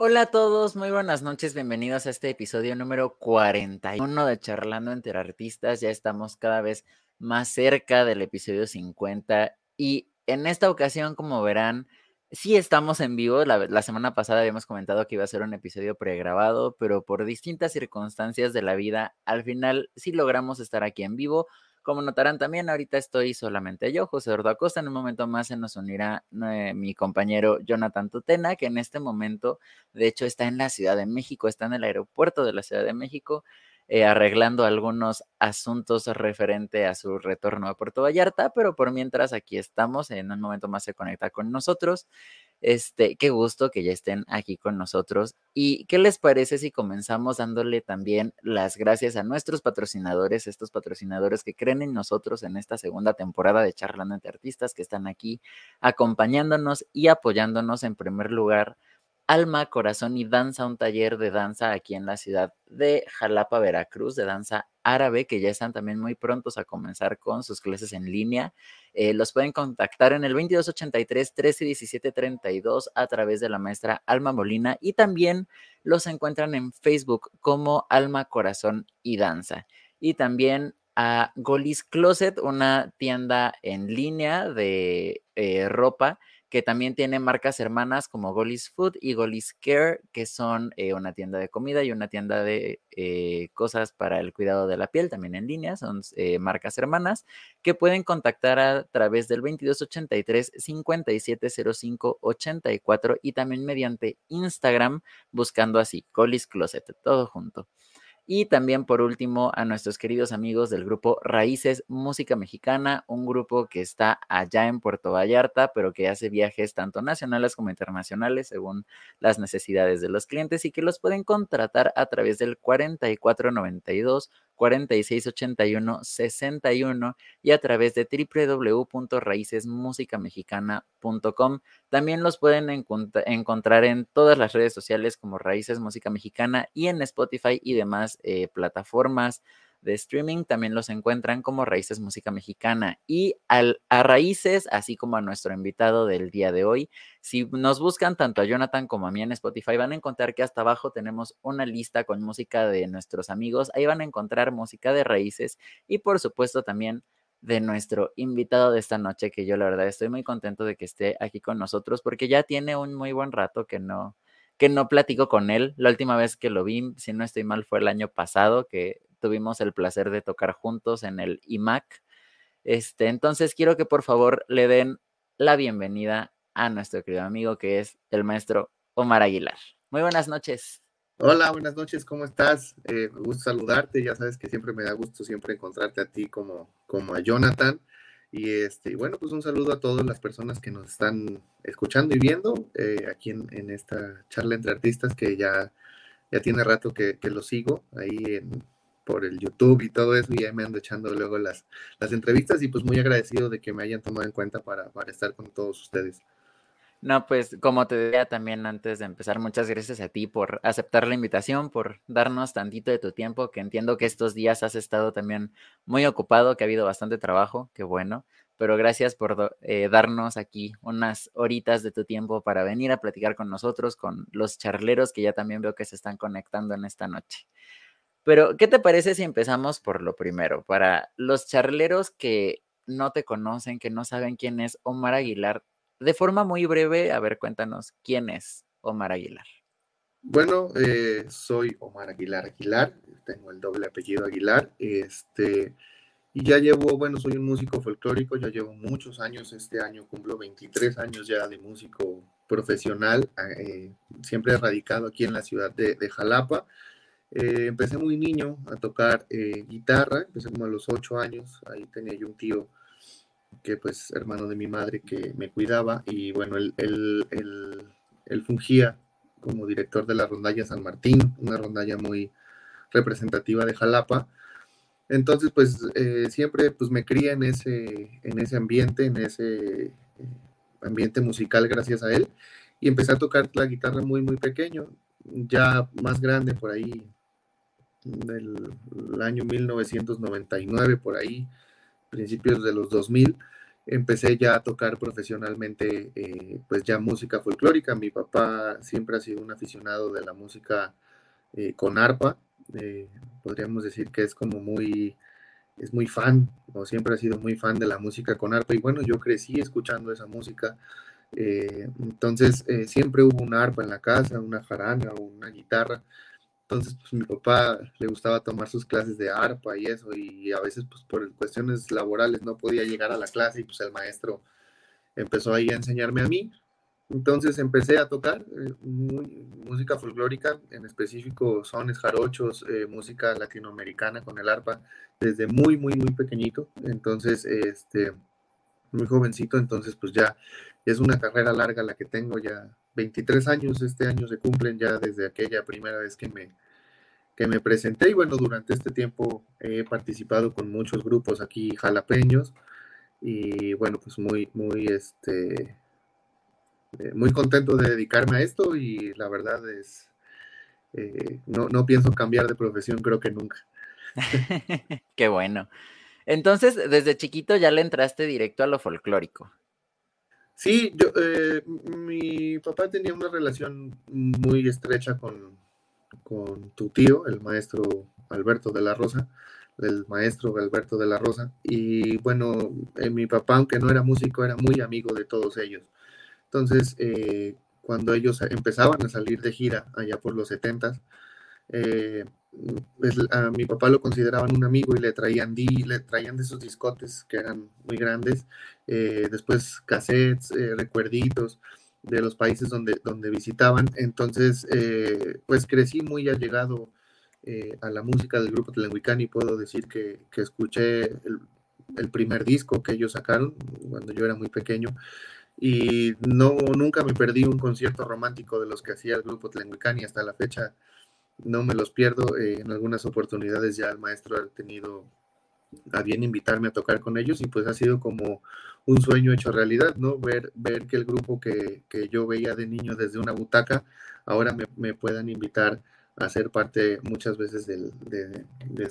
Hola a todos, muy buenas noches, bienvenidos a este episodio número 41 de Charlando entre Artistas. Ya estamos cada vez más cerca del episodio 50 y en esta ocasión, como verán, sí estamos en vivo. La, semana pasada habíamos comentado que iba a ser un episodio pregrabado, pero por distintas circunstancias de la vida, al final sí logramos estar aquí en vivo. Como notarán también, ahorita estoy solamente yo, José Eduardo. En un momento más se nos unirá eh, mi compañero Jonathan Tutena, que en este momento, de hecho, está en la Ciudad de México, está en el aeropuerto de la Ciudad de México, eh, arreglando algunos asuntos referente a su retorno a Puerto Vallarta, pero por mientras aquí estamos, en un momento más se conecta con nosotros. Este, qué gusto que ya estén aquí con nosotros. ¿Y qué les parece si comenzamos dándole también las gracias a nuestros patrocinadores, estos patrocinadores que creen en nosotros en esta segunda temporada de Charlando entre Artistas, que están aquí acompañándonos y apoyándonos en primer lugar Alma, Corazón y Danza, un taller de danza aquí en la ciudad de Jalapa, Veracruz, de danza árabe, que ya están también muy prontos a comenzar con sus clases en línea. Eh, los pueden contactar en el 2283 1317 32 a través de la maestra Alma Molina y también los encuentran en Facebook como Alma, Corazón y Danza. Y también a Golis Closet, una tienda en línea de eh, ropa que también tiene marcas hermanas como Golis Food y Golis Care, que son eh, una tienda de comida y una tienda de eh, cosas para el cuidado de la piel, también en línea, son eh, marcas hermanas, que pueden contactar a través del 2283 5705 84 y también mediante Instagram buscando así, Golis Closet, todo junto. Y también, por último, a nuestros queridos amigos del grupo Raíces Música Mexicana, un grupo que está allá en Puerto Vallarta, pero que hace viajes tanto nacionales como internacionales según las necesidades de los clientes y que los pueden contratar a través del 4492 468161 y a través de www.raicesmusicamexicana.com. También los pueden encontrar en todas las redes sociales como Raíces Música Mexicana y en Spotify y demás eh, plataformas de streaming también los encuentran como Raíces Música Mexicana. Y al, a Raíces, así como a nuestro invitado del día de hoy, si nos buscan tanto a Jonathan como a mí en Spotify, van a encontrar que hasta abajo tenemos una lista con música de nuestros amigos. Ahí van a encontrar música de Raíces y por supuesto también de nuestro invitado de esta noche, que yo la verdad estoy muy contento de que esté aquí con nosotros porque ya tiene un muy buen rato que no que no platico con él. La última vez que lo vi, si no estoy mal, fue el año pasado, que tuvimos el placer de tocar juntos en el IMAC. Este, entonces quiero que por favor le den la bienvenida a nuestro querido amigo que es el maestro Omar Aguilar. Muy buenas noches. Hola, buenas noches, ¿cómo estás? Eh, me gusta saludarte, ya sabes que siempre me da gusto siempre encontrarte a ti como, como a Jonathan. Y este, bueno, pues un saludo a todas las personas que nos están escuchando y viendo eh, aquí en, esta charla entre artistas que ya, ya tiene rato que, que lo sigo ahí en, por el YouTube y todo eso, y ahí me ando echando luego las, las entrevistas y pues muy agradecido de que me hayan tomado en cuenta para, para estar con todos ustedes. No, pues como te decía también antes de empezar, muchas gracias a ti por aceptar la invitación, por darnos tantito de tu tiempo, que entiendo que estos días has estado también muy ocupado, que ha habido bastante trabajo, qué bueno, pero gracias por eh, darnos aquí unas horitas de tu tiempo para venir a platicar con nosotros, con los charleros que ya también veo que se están conectando en esta noche. Pero, ¿qué te parece si empezamos por lo primero? Para los charleros que no te conocen, que no saben quién es Omar Aguilar, de forma muy breve, a ver, cuéntanos, ¿quién es Omar Aguilar? Bueno, eh, soy Omar Aguilar Aguilar, tengo el doble apellido Aguilar, este, y ya llevo, bueno, soy un músico folclórico, ya llevo muchos años, este año cumplo 23 años ya de músico profesional, eh, siempre radicado aquí en la ciudad de Jalapa, eh, empecé muy niño a tocar eh, guitarra, empecé como a los ocho años, ahí tenía yo un tío que pues hermano de mi madre que me cuidaba y bueno, él, él, fungía como director de la rondalla San Martín, una rondalla muy representativa de Jalapa. Entonces pues eh, siempre pues me cría en ese, en ese ambiente, en ese ambiente musical gracias a él y empecé a tocar la guitarra muy muy pequeño, ya más grande por ahí del año 1999, por ahí, principios de los 2000, empecé ya a tocar profesionalmente, eh, pues ya música folclórica. Mi papá siempre ha sido un aficionado de la música eh, con arpa. Eh, podríamos decir que es como muy, es muy fan, o siempre ha sido muy fan de la música con arpa. Y bueno, yo crecí escuchando esa música. entonces, siempre hubo una arpa en la casa, una jarana una guitarra. Entonces, pues mi papá le gustaba tomar sus clases de arpa y eso, y a veces, pues por cuestiones laborales no podía llegar a la clase y pues el maestro empezó ahí a enseñarme a mí. Entonces empecé a tocar eh, música folclórica, en específico sones jarochos, eh, música latinoamericana con el arpa, desde muy, muy, muy pequeñito. Entonces, este, muy jovencito, entonces pues ya es una carrera larga la que tengo, ya 23 años, este año se cumplen ya desde aquella primera vez que me, que me presenté y bueno, durante este tiempo he participado con muchos grupos aquí jalapeños y bueno, pues muy, muy, este, eh, muy contento de dedicarme a esto y la verdad es, eh, no, no pienso cambiar de profesión, creo que nunca. Qué bueno. Entonces, desde chiquito ya le entraste directo a lo folclórico. Sí, yo, eh, mi papá tenía una relación muy estrecha con, con, tu tío, el maestro Alberto de la Rosa, el maestro Alberto de la Rosa. Y bueno, eh, mi papá, aunque no era músico, era muy amigo de todos ellos. Entonces, eh, cuando ellos empezaban a salir de gira allá por los 70s, pues, a mi papá lo consideraban un amigo y le traían di, le traían de sus discotes que eran muy grandes, eh, después cassettes, eh, recuerditos de los países donde, donde visitaban. Entonces, eh, pues crecí muy allegado eh, a la música del grupo Telenguicán y puedo decir que, que escuché el, primer disco que ellos sacaron cuando yo era muy pequeño y no, nunca me perdí un concierto romántico de los que hacía el grupo Tlenguicán hasta la fecha no me los pierdo. Eh, en algunas oportunidades ya el maestro ha tenido a bien invitarme a tocar con ellos y pues ha sido como un sueño hecho realidad, ¿no? Ver, ver que el grupo que, yo veía de niño desde una butaca, ahora me, puedan invitar a ser parte muchas veces de, de,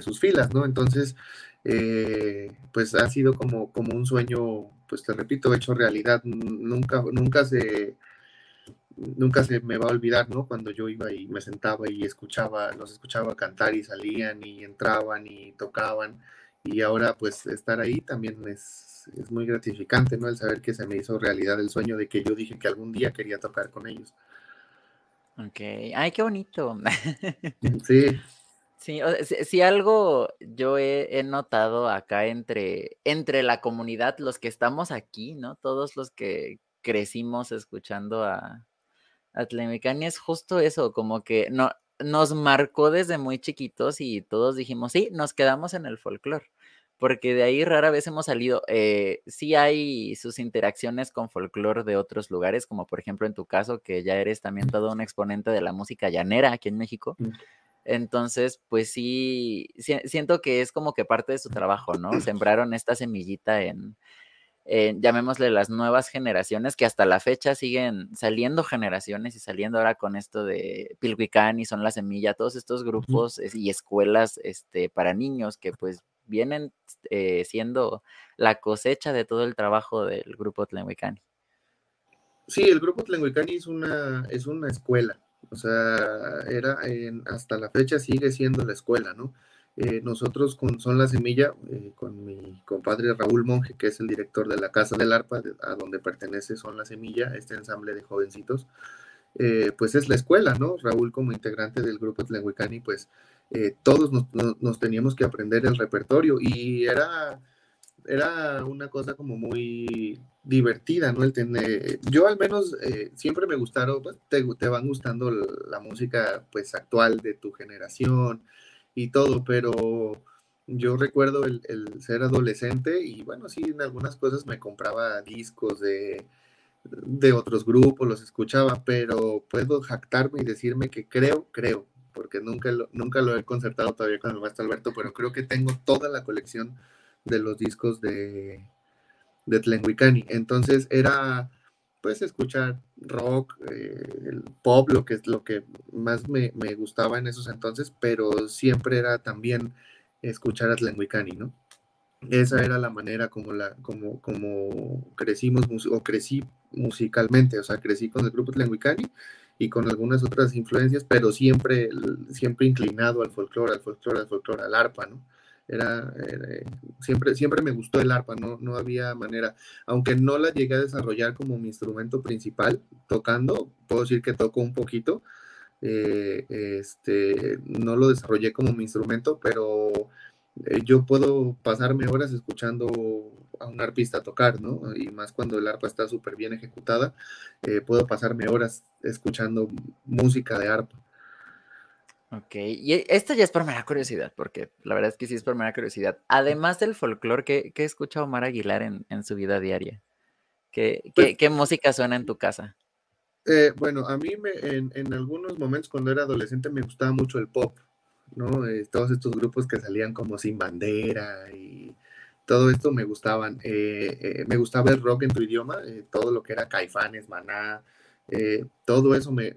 sus filas, ¿no? Entonces, eh, pues ha sido como, como un sueño, pues te repito, hecho realidad. Nunca, nunca se nunca se me va a olvidar, ¿no? Cuando yo iba y me sentaba y escuchaba, los escuchaba cantar y salían y entraban y tocaban. Y ahora pues estar ahí también es, es muy gratificante, ¿no? El saber que se me hizo realidad el sueño de que yo dije que algún día quería tocar con ellos. Ok, ay, qué bonito. Sí. Sí, si, algo yo he, he, notado acá entre, entre la comunidad, los que estamos aquí, ¿no? Todos los que crecimos escuchando a, Atlemicania es justo eso, como que no, nos marcó desde muy chiquitos y todos dijimos, sí, nos quedamos en el folclore, porque de ahí rara vez hemos salido. Eh, sí hay sus interacciones con folclore de otros lugares, como por ejemplo en tu caso, que ya eres también todo un exponente de la música llanera aquí en México. Mm. Entonces, pues sí, siento que es como que parte de su trabajo, ¿no? Sembraron esta semillita en, eh, llamémosle las nuevas generaciones, que hasta la fecha siguen saliendo generaciones y saliendo ahora con esto de Pilhuicán y Son la Semilla, todos estos grupos y escuelas este, para niños que pues vienen eh, siendo la cosecha de todo el trabajo del grupo Tlenhuicani. Sí, el grupo Tlenhuicani es una, es una escuela, o sea, era hasta la fecha sigue siendo la escuela, ¿no? Eh, nosotros con Son la Semilla, eh, con mi compadre Raúl Monge, que es el director de la Casa del Arpa, a donde pertenece Son la Semilla, este ensamble de jovencitos, eh, pues es la escuela, ¿no? Raúl como integrante del grupo Tlenhuicani, pues todos nos, teníamos que aprender el repertorio y era, era una cosa como muy divertida, ¿no? El tener, yo al menos siempre me gustaron, pues, te, te van gustando la música pues actual de tu generación, y todo, pero yo recuerdo el, ser adolescente y bueno, sí, en algunas cosas me compraba discos de, de otros grupos, los escuchaba, pero puedo jactarme y decirme que creo, creo, porque nunca lo, nunca lo he concertado todavía con el maestro Alberto, pero creo que tengo toda la colección de los discos de, de Tlenguicani. Entonces era pues escuchar rock, eh, el pop, lo que es lo que más me, gustaba en esos entonces, pero siempre era también escuchar a Tlenguicani, ¿no? esa era la manera como, la, como, como crecimos o crecí musicalmente, o sea, crecí con el grupo Tlenguicani y con algunas otras influencias, pero siempre, siempre inclinado al folclore, al folclore, al folclore, al arpa, ¿no? Era, siempre, siempre me gustó el arpa, no, no había manera, aunque no la llegué a desarrollar como mi instrumento principal tocando, puedo decir que toco un poquito, eh, este, no lo desarrollé como mi instrumento, pero eh, yo puedo pasarme horas escuchando a un arpista tocar, ¿no? Y más cuando el arpa está súper bien ejecutada, eh, puedo pasarme horas escuchando música de arpa. Ok, y esta ya es por mera curiosidad, porque la verdad es que sí es por mera curiosidad. Además del folclore, ¿qué, qué escucha Omar Aguilar en, en su vida diaria? ¿Qué, pues qué, música suena en tu casa? Eh, bueno, a mí me, en, en, algunos momentos cuando era adolescente me gustaba mucho el pop, ¿no? Eh, todos estos grupos que salían como sin bandera y todo esto me gustaban. Eh, me gustaba el rock en tu idioma, todo lo que era Caifanes, Maná, eh, todo eso me,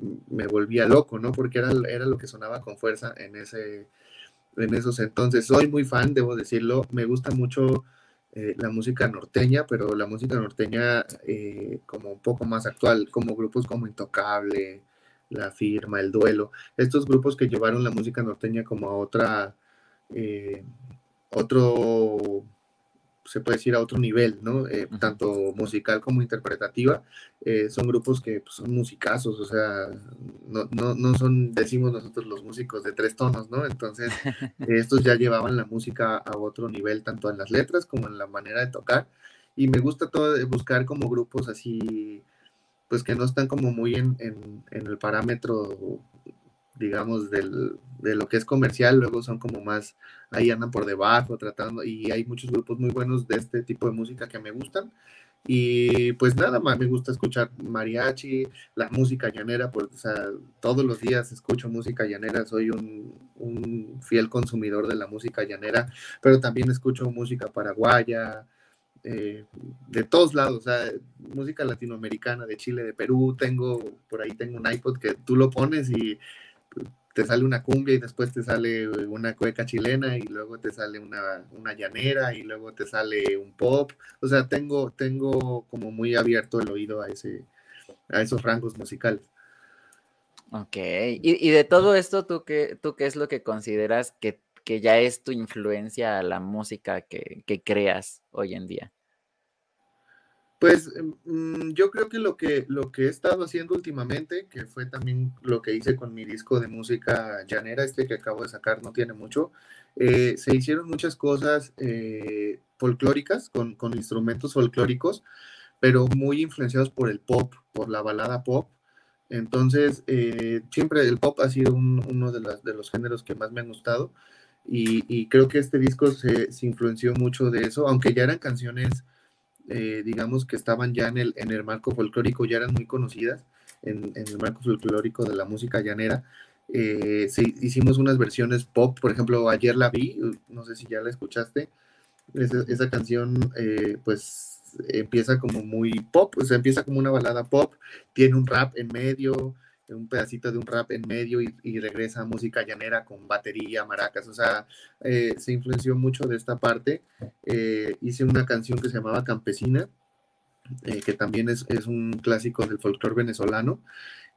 volvía loco, ¿no? Porque era, era lo que sonaba con fuerza en, ese, en esos entonces. Soy muy fan, debo decirlo, me gusta mucho eh, la música norteña, pero la música norteña eh, como un poco más actual, como grupos como Intocable, La Firma, El Duelo, estos grupos que llevaron la música norteña como a otra, otro se puede decir, a otro nivel, ¿no? Eh, tanto musical como interpretativa. Eh, son grupos que pues, son musicazos, o sea, no, no, no, son, decimos nosotros los músicos de tres tonos, ¿no? Entonces, estos ya llevaban la música a otro nivel, tanto en las letras como en la manera de tocar. Y me gusta todo buscar como grupos así, pues que no están como muy en, en, en el parámetro digamos, del, de lo que es comercial, luego son como más, ahí andan por debajo tratando, y hay muchos grupos muy buenos de este tipo de música que me gustan. Y pues nada más me gusta escuchar mariachi, la música llanera, pues, o sea, todos los días escucho música llanera, soy un, un, fiel consumidor de la música llanera, pero también escucho música paraguaya, eh, de todos lados, o sea, música latinoamericana, de Chile, de Perú, tengo, por ahí tengo un iPod que tú lo pones y te sale una cumbia y después te sale una cueca chilena y luego te sale una, una, llanera y luego te sale un pop. O sea, tengo, tengo como muy abierto el oído a, ese, a esos rangos musicales. Ok, y, y de todo esto, ¿tú qué, ¿tú qué es lo que consideras que, que ya es tu influencia a la música que, que creas hoy en día? Pues mm, yo creo que lo, que lo que he estado haciendo últimamente, que fue también lo que hice con mi disco de música llanera, este que acabo de sacar no tiene mucho, eh, se hicieron muchas cosas eh, folclóricas, con, con, instrumentos folclóricos, pero muy influenciados por el pop, por la balada pop. Entonces, eh, siempre el pop ha sido uno de, las, de, los géneros que más me han gustado y, y creo que este disco se, se influenció mucho de eso, aunque ya eran canciones eh, digamos que estaban ya en el, en el marco folclórico, ya eran muy conocidas en, el marco folclórico de la música llanera. Eh, hicimos unas versiones pop, por ejemplo, ayer la vi, no sé si ya la escuchaste, esa, canción eh, pues empieza como muy pop, o sea, empieza como una balada pop, tiene un rap en medio, un pedacito de un rap en medio y, regresa a música llanera con batería, maracas, o sea, eh, se influenció mucho de esta parte. Eh, hice una canción que se llamaba Campesina, eh, que también es, es, un clásico del folclore venezolano,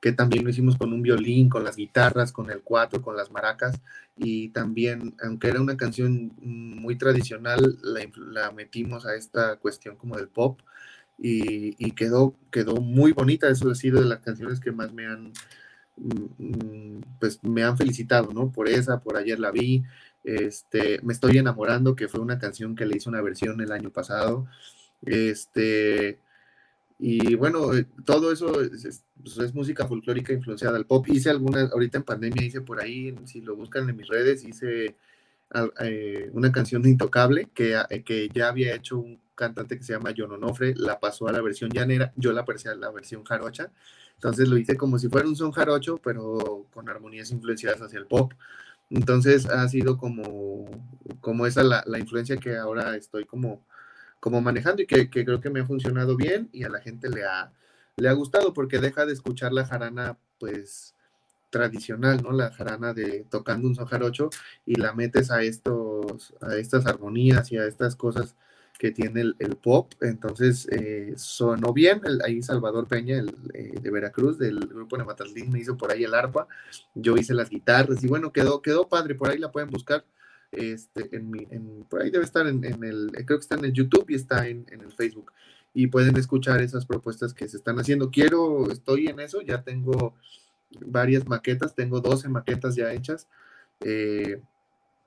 que también lo hicimos con un violín, con las guitarras, con el cuatro, con las maracas, y también, aunque era una canción muy tradicional, la, la metimos a esta cuestión como del pop, y, quedó, quedó muy bonita. Eso ha sido de las canciones que más me han, mm, pues me han felicitado, ¿no? Por esa, por ayer la vi. Este, me estoy enamorando, que fue una canción que le hice una versión el año pasado. Este, y bueno, eh, todo eso es, pues, música folclórica influenciada al pop. Hice algunas, ahorita en pandemia hice por ahí, si lo buscan en mis redes, hice eh, una canción de Intocable que, que ya había hecho un cantante que se llama John Onofre, la pasó a la versión llanera, yo la pasé a la versión jarocha, entonces lo hice como si fuera un son jarocho, pero con armonías influenciadas hacia el pop. Entonces ha sido como, como esa la, la influencia que ahora estoy como, como manejando y que, que, creo que me ha funcionado bien y a la gente le ha, le ha gustado porque deja de escuchar la jarana pues tradicional, ¿no? La jarana de tocando un son jarocho y la metes a estos, a estas armonías y a estas cosas que tiene el, pop. Entonces eh, sonó bien. ahí Salvador Peña, el, eh, de Veracruz, del grupo Nemataldín, me hizo por ahí el arpa. Yo hice las guitarras y bueno, quedó, quedó padre. Por ahí la pueden buscar. Este, en mi, en, por ahí debe estar en, el, creo que está en el YouTube y está en, en el Facebook. Y pueden escuchar esas propuestas que se están haciendo. Quiero, estoy en eso, ya tengo varias maquetas, tengo 12 maquetas ya hechas. Eh,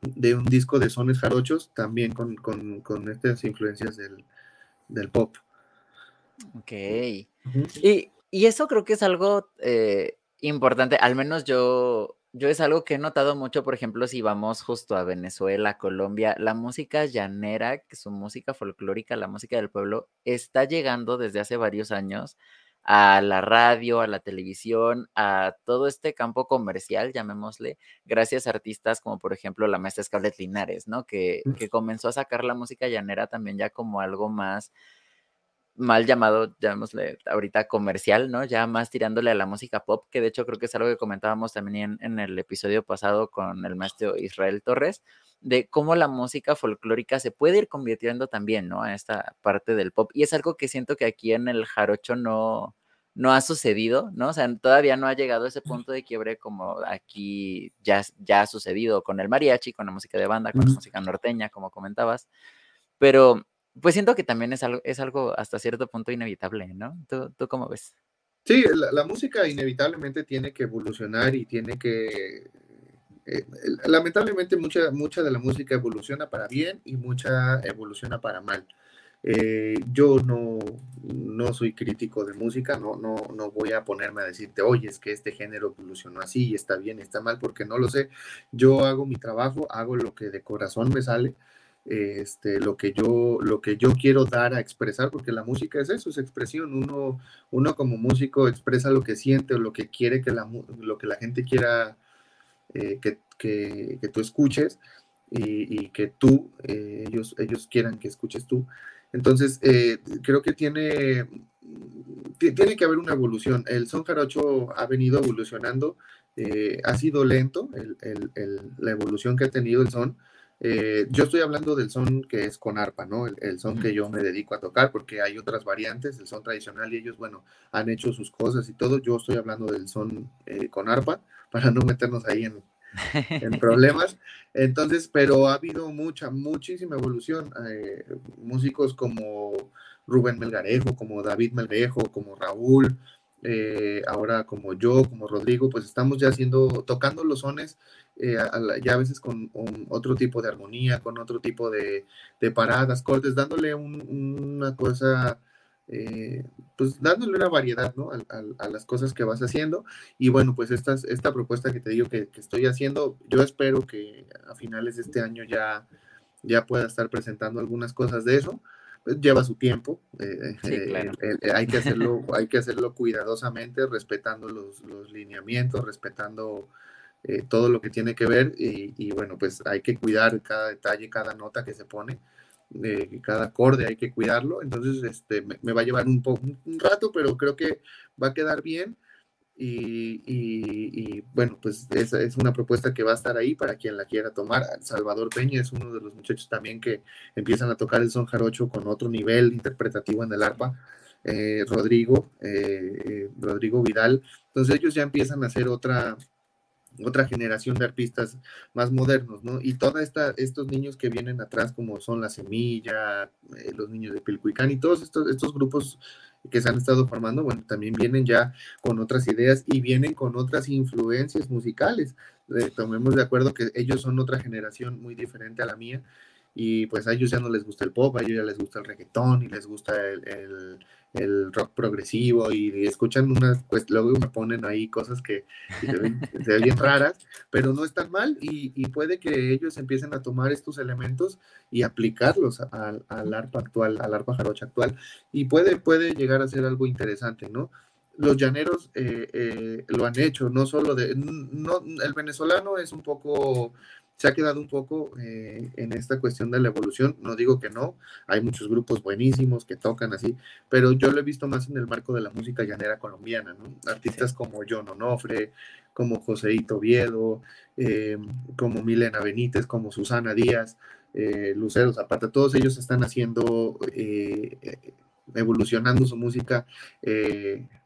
de un disco de sones jarochos, también con, con, estas influencias del, pop. Ok. y, eso creo que es algo eh, importante, al menos yo, yo es algo que he notado mucho, por ejemplo, si vamos justo a Venezuela, Colombia, la música llanera, que es música folclórica, la música del pueblo, está llegando desde hace varios años a la radio, a la televisión, a todo este campo comercial, llamémosle, gracias a artistas como por ejemplo la maestra Scarlett Linares, ¿no? Que, que comenzó a sacar la música llanera también ya como algo más mal llamado, llamémosle ahorita comercial, ¿no? Ya más tirándole a la música pop, que de hecho creo que es algo que comentábamos también en, el episodio pasado con el maestro Israel Torres, de cómo la música folclórica se puede ir convirtiendo también, ¿no? A esta parte del pop. Y es algo que siento que aquí en el jarocho no, no ha sucedido, ¿no? O sea, todavía no ha llegado a ese punto de quiebre como aquí ya, ya ha sucedido con el mariachi, con la música de banda, con la música norteña, como comentabas. Pero pues siento que también es algo, es algo hasta cierto punto inevitable, ¿no? ¿Tú, tú cómo ves? Sí, la, música inevitablemente tiene que evolucionar y tiene que... Eh, lamentablemente mucha, mucha de la música evoluciona para bien y mucha evoluciona para mal. Eh, yo no, no soy crítico de música, no, no, no voy a ponerme a decirte, oye, es que este género evolucionó así y está bien, está mal, porque no lo sé. Yo hago mi trabajo, hago lo que de corazón me sale este, lo, que yo, lo que yo quiero dar a expresar, porque la música es eso, es expresión. Uno, uno como músico expresa lo que siente o lo que quiere que la, lo que la gente quiera eh, que, que, que, tú escuches y, que tú, eh, ellos, ellos quieran que escuches tú. Entonces, eh, creo que tiene, tiene que haber una evolución. El son jarocho ha venido evolucionando, ha sido lento el, el, la evolución que ha tenido el son eh, yo estoy hablando del son que es con arpa, ¿no? El, son que yo me dedico a tocar, porque hay otras variantes, el son tradicional y ellos, bueno, han hecho sus cosas y todo. Yo estoy hablando del son eh, con arpa, para no meternos ahí en, en problemas. Entonces, pero ha habido mucha, muchísima evolución. Eh, músicos como Rubén Melgarejo, como David Melgarejo, como Raúl, eh, ahora como yo, como Rodrigo, pues estamos ya haciendo, tocando los sones, eh, ya a veces con, otro tipo de armonía, con otro tipo de, paradas, cortes, dándole una cosa, eh, pues dándole una variedad, ¿no? A, las cosas que vas haciendo. Y bueno, pues esta, esta propuesta que te digo que, que, estoy haciendo, yo espero que a finales de este año ya, ya pueda estar presentando algunas cosas de eso lleva su tiempo, eh, eh, eh, hay, que hacerlo, hay que hacerlo cuidadosamente, respetando los, lineamientos, respetando todo lo que tiene que ver y, bueno, pues hay que cuidar cada detalle, cada nota que se pone, cada acorde hay que cuidarlo, entonces este, me, va a llevar un, un rato, pero creo que va a quedar bien y, bueno, pues esa es una propuesta que va a estar ahí para quien la quiera tomar. Salvador Peña es uno de los muchachos también que empiezan a tocar el son jarocho con otro nivel interpretativo en el arpa. Eh, Rodrigo, eh, eh, Rodrigo Vidal. Entonces ellos ya empiezan a hacer otra, otra generación de artistas más modernos, ¿no? Y todos estos niños que vienen atrás, como son La Semilla, los niños de Pilcuicán y todos estos, estos grupos que se han estado formando, bueno, también vienen ya con otras ideas y vienen con otras influencias musicales. Eh, tomemos de acuerdo que ellos son otra generación muy diferente a la mía y pues a ellos ya no les gusta el pop, a ellos ya les gusta el reggaetón y les gusta el, el, rock progresivo y escuchan unas, pues luego me ponen ahí cosas que, se, ven, bien raras, pero no están mal y, y, puede que ellos empiecen a tomar estos elementos y aplicarlos al arpa actual, al arpa jarocha actual y puede, puede llegar a ser algo interesante, ¿no? Los llaneros eh, eh, lo han hecho, no solo de, no, el venezolano es un poco se ha quedado un poco eh, en esta cuestión de la evolución. No digo que no, hay muchos grupos buenísimos que tocan así, pero yo lo he visto más en el marco de la música llanera colombiana, ¿no? Artistas como John Onofre, como Joseito Viedo, eh, como Milena Benítez, como Susana Díaz, eh, Lucero Zapata, todos ellos están haciendo, eh, evolucionando su música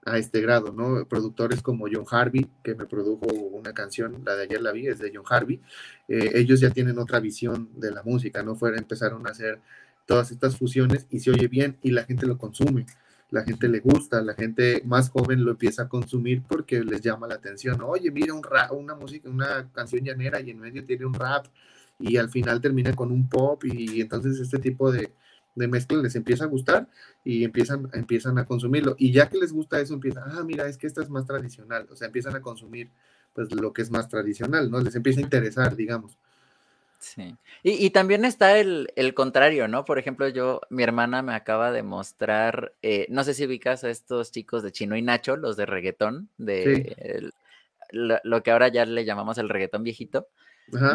a este grado, ¿no? Productores como John Harvey, que me produjo una canción, la de ayer la vi, es de John Harvey, ellos ya tienen otra visión de la música, ¿no? Fueron, empezaron a hacer todas estas fusiones y se oye bien y la gente lo consume la gente le gusta, la gente más joven lo empieza a consumir porque les llama la atención. Oye, mira un rap, una música, una canción llanera y en medio tiene un rap y al final termina con un pop y entonces este tipo de, de mezcla les empieza a gustar y empiezan, empiezan a consumirlo. Y ya que les gusta eso, empiezan, ah, mira, es que esta es más tradicional, o sea, empiezan a consumir pues lo que es más tradicional, ¿no? Les empieza a interesar, digamos. Sí. Y, también está el, contrario, ¿no? Por ejemplo, yo, mi hermana me acaba de mostrar, eh, no sé si ubicas a estos chicos de Chino y Nacho, los de reggaetón, de lo, que ahora ya le llamamos el reggaetón viejito.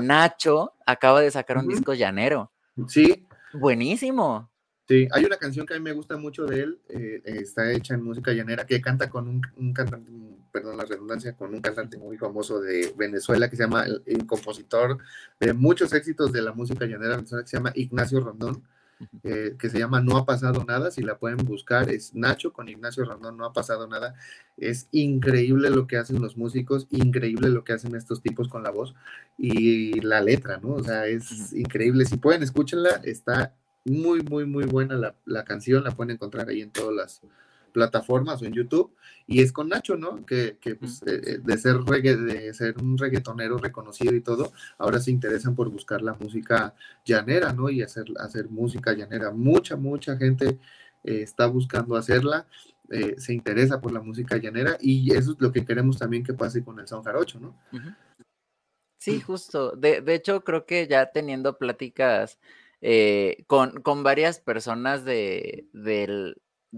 Nacho acaba de sacar un disco llanero. Sí. Buenísimo. Sí, hay una canción que a mí me gusta mucho de él, eh, está hecha en música llanera, que canta con un, cantante, perdón la redundancia, con un cantante muy famoso de Venezuela que se llama, el, compositor de muchos éxitos de la música llanera venezolana, que se llama Ignacio Rondón, eh, que se llama No ha pasado nada, si la pueden buscar, es Nacho con Ignacio Rondón, No ha pasado nada, es increíble lo que hacen los músicos, increíble lo que hacen estos tipos con la voz y la letra, ¿no? O sea, es increíble, si pueden, escúchenla, está muy, muy, muy buena la, canción, la pueden encontrar ahí en todas las plataformas o en YouTube. Y es con Nacho, ¿no? Que, pues, eh, eh, de, ser de ser un reggaetonero reconocido y todo, ahora se interesan por buscar la música llanera, ¿no? Y hacer, hacer música llanera. Mucha, mucha gente eh, está buscando hacerla. se interesa por la música llanera y eso es lo que queremos también que pase con el son jarocho, ¿no? Sí, justo. De, de hecho, creo que ya teniendo pláticas eh, con, con, varias personas de,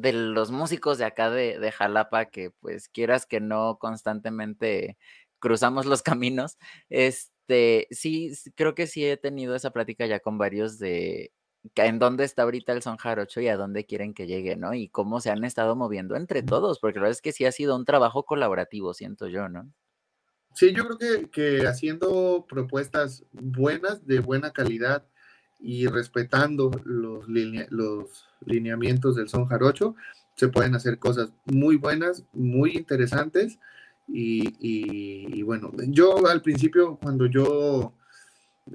de, los músicos de acá de, de, Jalapa, que pues quieras que no constantemente cruzamos los caminos, este, sí, creo que sí he tenido esa plática ya con varios de en dónde está ahorita el son jarocho y a dónde quieren que llegue, ¿no? Y cómo se han estado moviendo entre todos, porque la verdad es que sí ha sido un trabajo colaborativo, siento yo, ¿no? Sí, yo creo que, que haciendo propuestas buenas, de buena calidad, y respetando los, los lineamientos del son jarocho, se pueden hacer cosas muy buenas, muy interesantes. Y, bueno, yo al principio, cuando yo,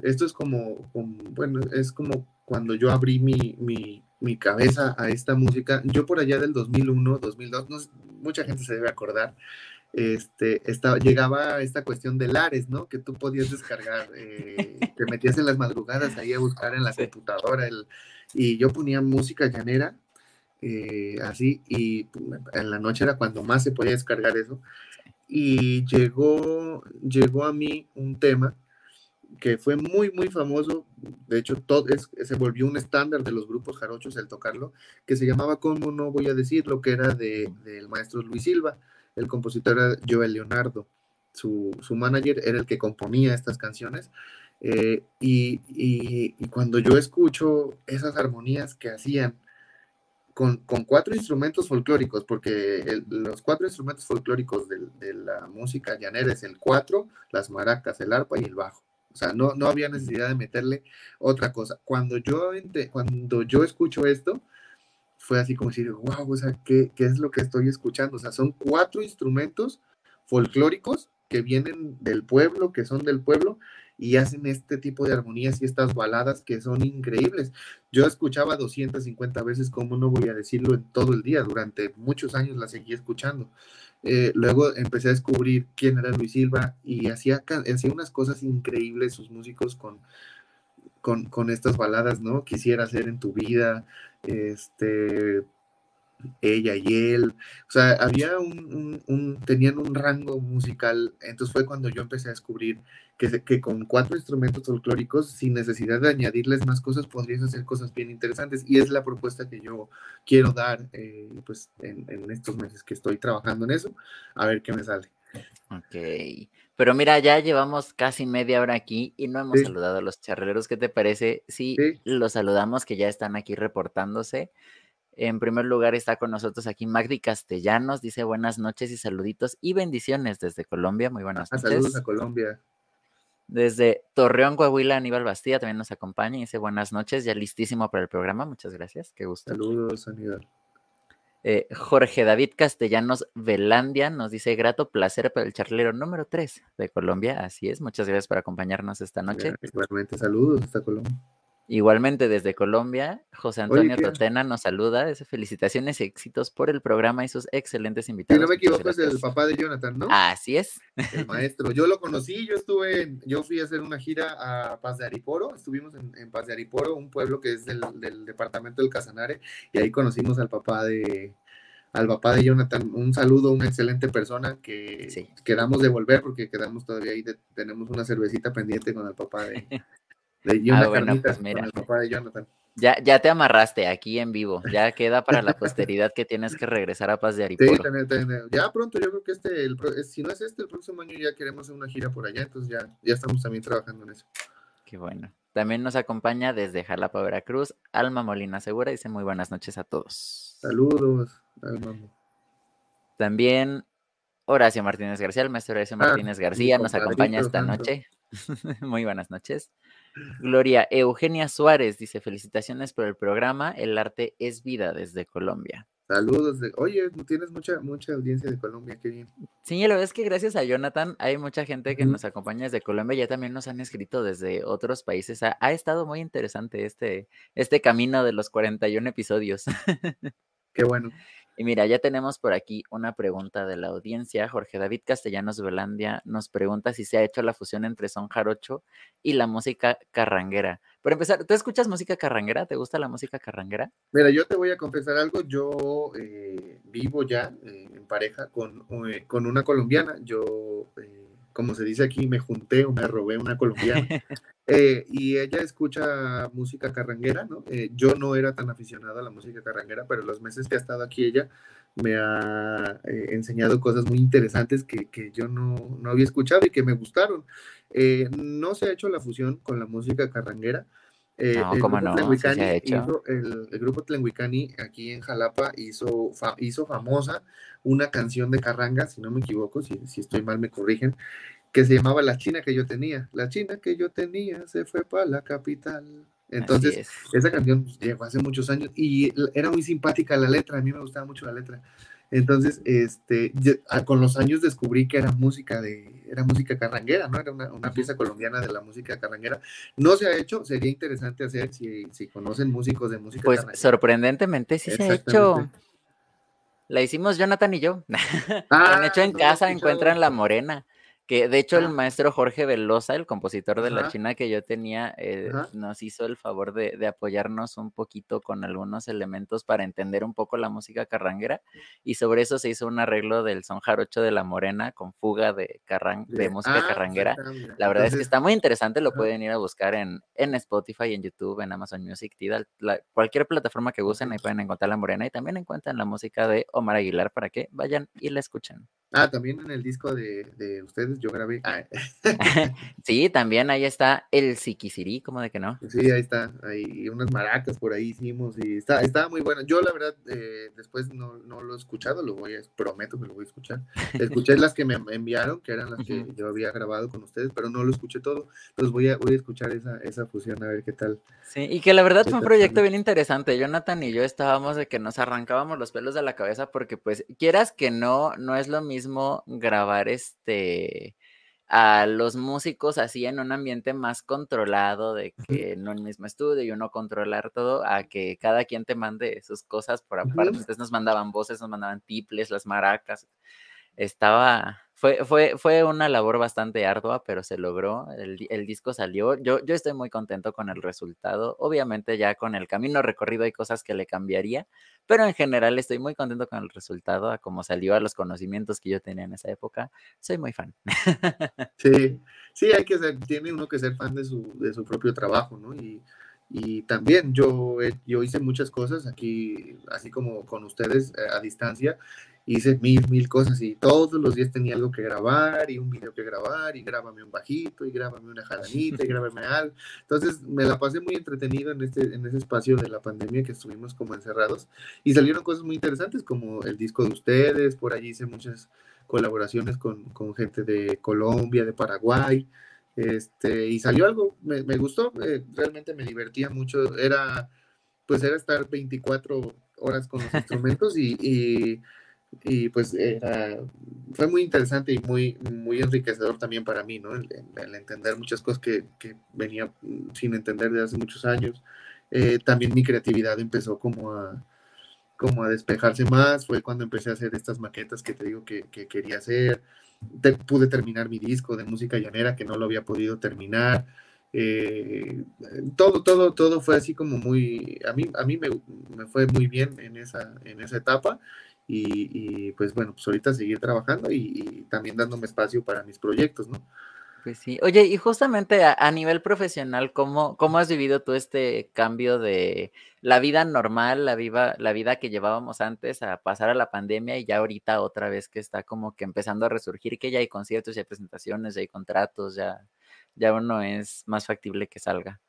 esto es como, bueno, es como cuando yo abrí mi, mi, cabeza a esta música, yo por allá del 2001, 2002, mucha gente se debe acordar, este, estaba, llegaba esta cuestión de Lares, ¿no? Que tú podías descargar, eh, te metías en las madrugadas ahí a buscar en la computadora, el, y yo ponía música llanera, eh, así, y en la noche era cuando más se podía descargar eso, y llegó, llegó a mí un tema que fue muy, muy famoso, de hecho, todo se volvió un estándar de los grupos jarochos el tocarlo, que se llamaba, ¿cómo no voy a decirlo?, que era del maestro Luis Silva, el compositor era Joel Leonardo, su, manager era el que componía estas canciones. Eh, y, cuando yo escucho esas armonías que hacían con, cuatro instrumentos folclóricos, porque los cuatro instrumentos folclóricos de, la música llanera es el cuatro, las maracas, el arpa y el bajo. O sea, no, no había necesidad de meterle otra cosa. Cuando yo, cuando yo escucho esto, fue así como decir, wow, o sea, ¿qué, ¿qué, es lo que estoy escuchando? O sea, son cuatro instrumentos folclóricos que vienen del pueblo, que son del pueblo, y hacen este tipo de armonías y estas baladas que son increíbles. Yo escuchaba 250 veces, como no voy a decirlo, en todo el día, durante muchos años la seguí escuchando. Eh, luego empecé a descubrir quién era Luis Silva y hacía, hacía unas cosas increíbles sus músicos con, con, con estas baladas, ¿no? Quisiera ser en tu vida, este, ella y él, o sea, había un, tenían un rango musical, entonces fue cuando yo empecé a descubrir que, que con cuatro instrumentos folclóricos, sin necesidad de añadirles más cosas, podrías hacer cosas bien interesantes, y es la propuesta que yo quiero dar, eh, pues, en, en estos meses que estoy trabajando en eso, a ver qué me sale. Ok. Pero mira, ya llevamos casi media hora aquí y no hemos saludado a los charreros. ¿Qué te parece? Sí, los saludamos que ya están aquí reportándose. En primer lugar está con nosotros aquí Magdi Castellanos, dice buenas noches y saluditos y bendiciones desde Colombia. Muy buenas Ah, noches. saludos a Colombia. Desde Torreón, Coahuila, Aníbal Bastida también nos acompaña y dice buenas noches, ya listísimo para el programa. Muchas gracias, qué gusto. Saludos, Aníbal. Eh, Jorge David Castellanos Velandia nos dice grato placer para el charlero número 3 de Colombia. Así es, muchas gracias por acompañarnos esta noche. Igualmente, saludos hasta Colombia. Igualmente desde Colombia, José Antonio. Totena nos saluda. Dice felicitaciones y éxitos por el programa y sus excelentes Si invitados. no me equivoco, es el papá de Jonathan, ¿no? Así es. El maestro. Yo lo conocí, yo estuve, en- yo fui a hacer una gira a Paz de Ariporo, estuvimos en, en Paz de Ariporo, un pueblo que es del, del departamento del Casanare, y ahí conocimos al papá de, al papá de Jonathan. Un saludo, una excelente persona que Sí. quedamos de volver porque quedamos todavía ahí, de- tenemos una cervecita pendiente con el papá de y Ah, bueno, pues mira. con el papá de Jonathan. Ya, ya te amarraste aquí en vivo. Ya queda para la posteridad que tienes que regresar a Paz de Sí, Ariporo. tener- tener- ya pronto, yo creo que este, el si no es este, el próximo año ya queremos hacer una gira por allá, entonces ya, ya estamos también trabajando en eso. Qué bueno. También nos acompaña desde Jalapa, Veracruz, Alma Molina Segura. Dice muy buenas noches a todos. Saludos, Alma. También Horacio Martínez García, el maestro Horacio Ah, Martínez García, nos acompaña esta noche. Muy buenas noches. Gloria Eugenia Suárez dice: Felicitaciones por el programa. El arte es vida desde Colombia. Saludos. De, oye, tienes mucha, mucha audiencia de Colombia, qué bien. Sí, lo es que gracias a Jonathan hay mucha gente que nos acompaña desde Colombia. Ya también nos han escrito desde otros países. Ha, ha estado muy interesante este, este camino de los 41 episodios. Qué bueno. Y mira, ya tenemos por aquí una pregunta de la audiencia. Jorge David Castellanos Velandia nos pregunta si se ha hecho la fusión entre son jarocho y la música carranguera. Por empezar, ¿tú escuchas música carranguera? ¿Te gusta la música carranguera? Mira, yo te voy a confesar algo. Yo eh, vivo ya eh, en pareja con, eh, con una colombiana. Yo, eh, como se dice aquí, me junté o me robé una colombiana. Eh, y ella escucha música carranguera, ¿no? Eh, yo no era tan aficionado a la música carranguera, pero los meses que ha estado aquí ella me ha eh, enseñado cosas muy interesantes que, que yo no, no había escuchado y que me gustaron. No se ha hecho la fusión con la música carranguera. Eh, No, el grupo no, Tlenguicani hecho. hizo- el, el grupo Tlenguicani aquí en Jalapa hizo, fa- hizo famosa una canción de carranga, si no me equivoco, si, si estoy mal me corrigen, que se llamaba La China que yo tenía. La China que yo tenía se fue para la capital. Entonces, es. esa canción llegó hace muchos años y era muy simpática la letra, a mí me gustaba mucho la letra. Entonces, este, yo- con los años descubrí que era música de, era música carranguera, ¿no? Era una, una pieza colombiana de la música carranguera. No se ha hecho, sería interesante hacer si, si conocen músicos de música Pues carranguera. sorprendentemente sí se ha hecho. La hicimos Jonathan y yo. Ah, en hecho en no casa encuentran La Morena. Que de hecho el maestro Jorge Velosa, el compositor de la. China que yo tenía, eh, nos hizo el favor de, de apoyarnos un poquito con algunos elementos para entender un poco la música carranguera. Y sobre eso se hizo un arreglo del son jarocho de La Morena con fuga de, carran de música Ah, carranguera. La verdad es que está muy interesante, lo pueden ir a buscar en, en Spotify, en YouTube, en Amazon Music, Tidal, la- cualquier plataforma que usen, ahí pueden encontrar La Morena y también encuentran la música de Omar Aguilar para que vayan y la escuchen. Ah, también en el disco de, de ustedes yo grabé. Ah, sí, también ahí está el Siquisirí, como de que no? Sí, ahí está, hay unas maracas por ahí hicimos y está, está muy bueno. Yo la verdad eh, después no, no lo he escuchado, lo voy a, prometo que lo voy a escuchar. Escuché las que me enviaron, que eran las que yo había grabado con ustedes, pero no lo escuché todo. Entonces voy a, voy a escuchar esa, esa fusión a ver qué tal. Sí, y que la verdad fue un proyecto bien interesante. Jonathan y yo estábamos de que nos arrancábamos los pelos de la cabeza porque pues quieras que no, no es lo mismo grabar este a los músicos así en un ambiente más controlado, de que en un mismo estudio y uno controlar todo, a que cada quien te mande sus cosas por aparte. Entonces nos mandaban voces, nos mandaban tiples, las maracas. Estaba, fue, fue, fue una labor bastante ardua, pero se logró. El, el disco salió. Yo, yo estoy muy contento con el resultado. Obviamente ya con el camino recorrido hay cosas que le cambiaría, pero en general estoy muy contento con el resultado, a cómo salió, a los conocimientos que yo tenía en esa época. Soy muy fan. Sí, sí, hay que ser, tiene uno que ser fan de su, de su propio trabajo, ¿no? Y, y también yo, yo hice muchas cosas aquí, así como con ustedes eh, a distancia, hice mil, mil cosas y todos los días tenía algo que grabar y un video que grabar y grábame un bajito y grábame una jaranita y grábame algo. Entonces me la pasé muy entretenido en, este, en ese espacio de la pandemia que estuvimos como encerrados y salieron cosas muy interesantes como el disco de ustedes, por allí hice muchas colaboraciones con, con gente de Colombia, de Paraguay. Este, y salió algo, me, me gustó, eh, realmente me divertía mucho, era, pues era estar 24 horas con los instrumentos y, y, pues era, fue muy interesante y muy, muy enriquecedor también para mí, ¿no? El, entender muchas cosas que, que, venía sin entender desde hace muchos años. Eh, también mi creatividad empezó como a, como a despejarse más, fue cuando empecé a hacer estas maquetas que te digo que, que quería hacer. pude terminar mi disco de música llanera que no lo había podido terminar. Eh, todo, todo, todo fue así como muy, a mí, a mí me, me fue muy bien en esa, en esa etapa y, pues bueno, pues ahorita seguir trabajando y, también dándome espacio para mis proyectos, ¿no? Pues sí. Oye, y justamente a, nivel profesional, ¿cómo, ¿cómo has vivido tú este cambio de la vida normal, la, viva, la vida que llevábamos antes a pasar a la pandemia y ya ahorita otra vez que está como que empezando a resurgir, que ya hay conciertos, ya hay presentaciones, ya hay contratos, ya ya uno es más factible que salga.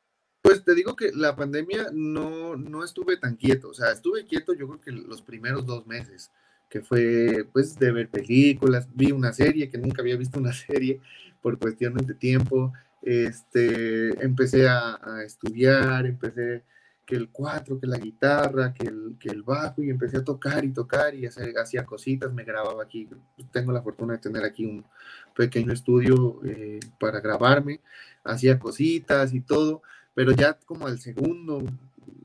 Pues te digo que la pandemia no, no estuve tan quieto, o sea, estuve quieto yo creo que los primeros dos meses, que fue pues de ver películas, vi una serie que nunca había visto una serie por cuestiones de tiempo, este, empecé a, a estudiar, empecé que el cuatro, que la guitarra, que el, que el bajo, y empecé a tocar y tocar y hacer, hacía cositas, me grababa aquí. Tengo la fortuna de tener aquí un pequeño estudio eh, para grabarme, hacía cositas y todo, pero ya como al segundo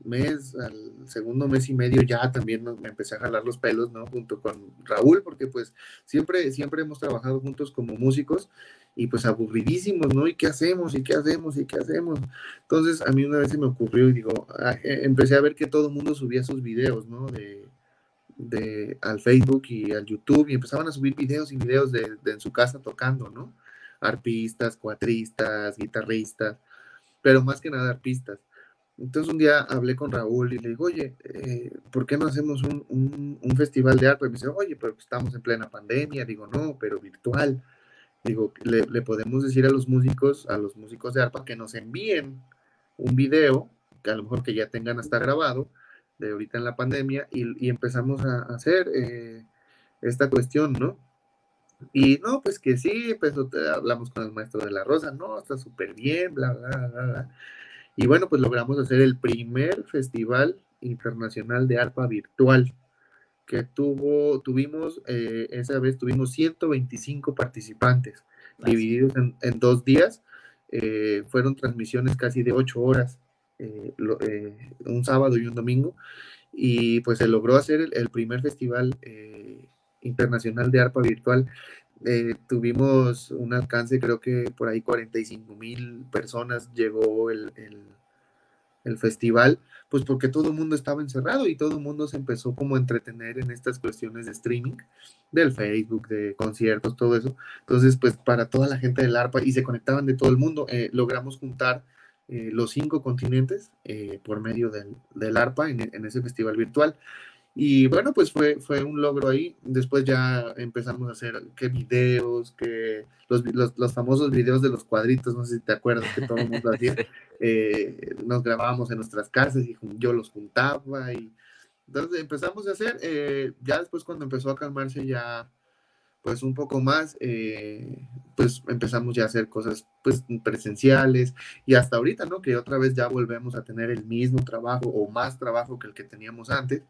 mes, al segundo mes y medio ya también me empecé a jalar los pelos, ¿no? Junto con Raúl, porque pues siempre, siempre hemos trabajado juntos como músicos y pues aburridísimos, ¿no? ¿Y qué hacemos? ¿Y qué hacemos? ¿Y qué hacemos? Entonces a mí una vez se me ocurrió y digo, ah, eh, empecé a ver que todo el mundo subía sus videos, ¿no? De, de, al Facebook y al YouTube y empezaban a subir videos y videos de, en su casa tocando, ¿no? Arpistas, cuatristas, guitarristas, pero más que nada arpistas. Entonces un día hablé con Raúl y le digo, oye, eh, ¿por qué no hacemos un, un, festival de arte? Y me dice, oye, pero estamos en plena pandemia. Digo, no, pero virtual. Digo, le, podemos decir a los músicos, a los músicos de arpa, que nos envíen un video, que a lo mejor que ya tengan hasta grabado, de ahorita en la pandemia, y, empezamos a, hacer eh, esta cuestión, ¿no? Y no, pues que sí, pues hablamos con el maestro de la Rosa, no, está súper bien, bla, bla, bla, bla. Y bueno, pues logramos hacer el primer festival internacional de arpa virtual que tuvo, tuvimos, eh, esa vez tuvimos 125 participantes divididos en, dos días. Eh, fueron transmisiones casi de ocho horas, eh, un sábado y un domingo, y pues se logró hacer el, primer festival internacional de arpa virtual. tuvimos un alcance, creo que por ahí 45 mil personas llegó el, el festival pues porque todo el mundo estaba encerrado y todo el mundo se empezó como a entretener en estas cuestiones de streaming, del Facebook, de conciertos, todo eso. Entonces, pues para toda la gente del ARPA y se conectaban de todo el mundo, eh, logramos juntar eh, los cinco continentes eh, por medio del, del ARPA en, ese festival virtual. Y bueno, pues fue, fue un logro ahí. Después ya empezamos a hacer qué videos, que los, los, los, famosos videos de los cuadritos, no sé si te acuerdas que todo el mundo hacía. Eh, nos grabábamos en nuestras casas y yo los juntaba. Y entonces empezamos a hacer. Eh, ya después, cuando empezó a calmarse, ya pues un poco más, eh, pues empezamos ya a hacer cosas pues presenciales y hasta ahorita, ¿no? Que otra vez ya volvemos a tener el mismo trabajo o más trabajo que el que teníamos antes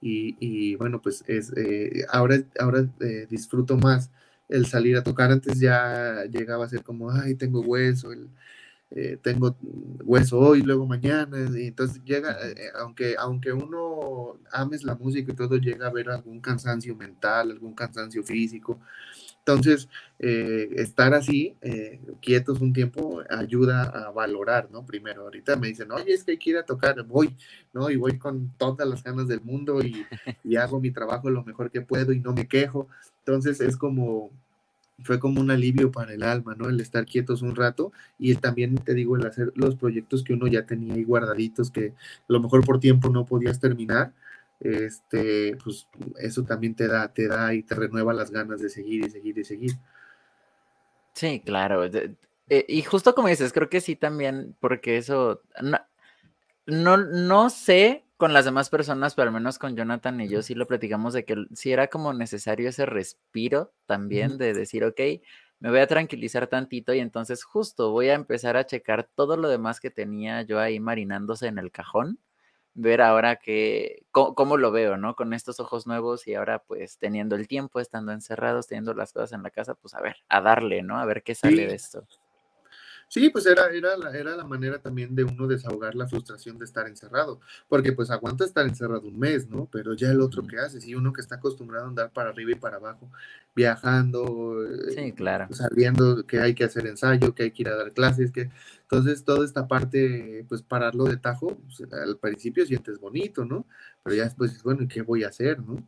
y, bueno, pues es, eh, ahora, ahora eh, disfruto más el salir a tocar. Antes ya llegaba a ser como, ay, tengo hueso, el, eh, tengo hueso hoy, luego mañana. Y entonces llega, aunque, aunque uno ames la música y todo, llega a ver algún cansancio mental, algún cansancio físico. Entonces, eh, estar así, eh, quietos un tiempo, ayuda a valorar, ¿no? Primero, ahorita me dicen, oye, es que hay que ir a tocar, voy, ¿no? Y voy con todas las ganas del mundo y, hago mi trabajo lo mejor que puedo y no me quejo. Entonces, es como, fue como un alivio para el alma, ¿no? El estar quietos un rato y también, te digo, el hacer los proyectos que uno ya tenía ahí guardaditos, que a lo mejor por tiempo no podías terminar, este, pues eso también te da, te da y te renueva las ganas de seguir y seguir y seguir. Sí, claro. Eh, y justo como dices, creo que sí también, porque eso, no, no, sé con las demás personas, pero al menos con Jonathan y yo sí lo platicamos de que sí era como necesario ese respiro también de decir, ok, me voy a tranquilizar tantito y entonces justo voy a empezar a checar todo lo demás que tenía yo ahí marinándose en el cajón, ver ahora que, cómo, lo veo, ¿no? Con estos ojos nuevos y ahora pues teniendo el tiempo, estando encerrados, teniendo las cosas en la casa, pues a ver, a darle, ¿no? A ver qué sale de esto. Sí, pues era, era, la, era la manera también de uno desahogar la frustración de estar encerrado, porque pues aguanta estar encerrado un mes, ¿no? Pero ya el otro que hace, sí, uno que está acostumbrado a andar para arriba y para abajo, viajando, sí, claro. sabiendo que hay que hacer ensayo, que hay que ir a dar clases, que entonces toda esta parte, pues pararlo de tajo, pues, al principio sientes bonito, ¿no? Pero ya después, bueno, ¿y qué voy a hacer, no?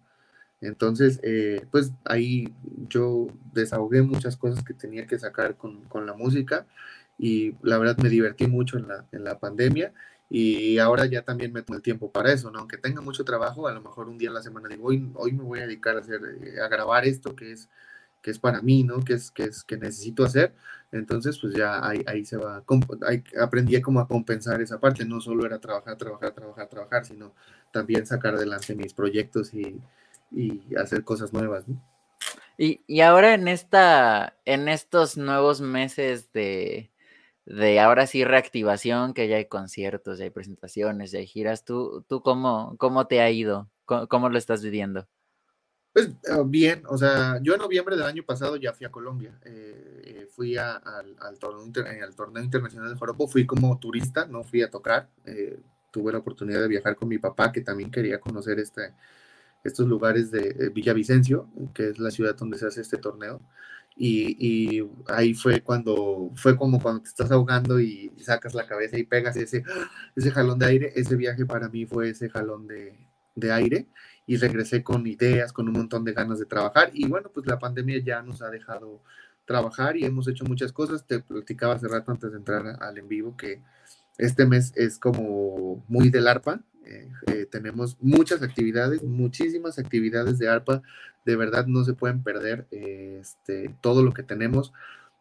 Entonces, eh, pues ahí yo desahogué muchas cosas que tenía que sacar con, con la música y la verdad me divertí mucho en la, en la pandemia y ahora ya también me tomo el tiempo para eso, ¿no? Aunque tenga mucho trabajo, a lo mejor un día a la semana digo, hoy, hoy me voy a dedicar a, hacer, eh, a grabar esto que es, que es para mí, ¿no? Que es, que es que necesito hacer. Entonces, pues ya ahí, ahí se va, ahí aprendí como a compensar esa parte, no solo era trabajar, trabajar, trabajar, trabajar, sino también sacar adelante mis proyectos y, y hacer cosas nuevas, ¿no? Y, y ahora en esta, en estos nuevos meses de, de ahora sí reactivación, que ya hay conciertos, ya hay presentaciones, ya hay giras. ¿Tú, tú cómo, cómo te ha ido? ¿Cómo, lo estás viviendo? Pues ah, bien, o sea, yo en noviembre del año pasado ya fui a Colombia, eh, eh, fui al, torneo al, torneo internacional de Joropo, fui como turista, no fui a tocar, eh, tuve la oportunidad de viajar con mi papá que también quería conocer este, estos lugares de Villavicencio, que es la ciudad donde se hace este torneo. Y, ahí fue cuando, fue como cuando te estás ahogando y sacas la cabeza y pegas ese, ese jalón de aire. Ese viaje para mí fue ese jalón de, de aire y regresé con ideas, con un montón de ganas de trabajar. Y bueno, pues la pandemia ya nos ha dejado trabajar y hemos hecho muchas cosas. Te platicaba hace rato antes de entrar al en vivo que este mes es como muy del arpa. Eh, eh, tenemos muchas actividades, muchísimas actividades de arpa de verdad no se pueden perder este, todo lo que tenemos.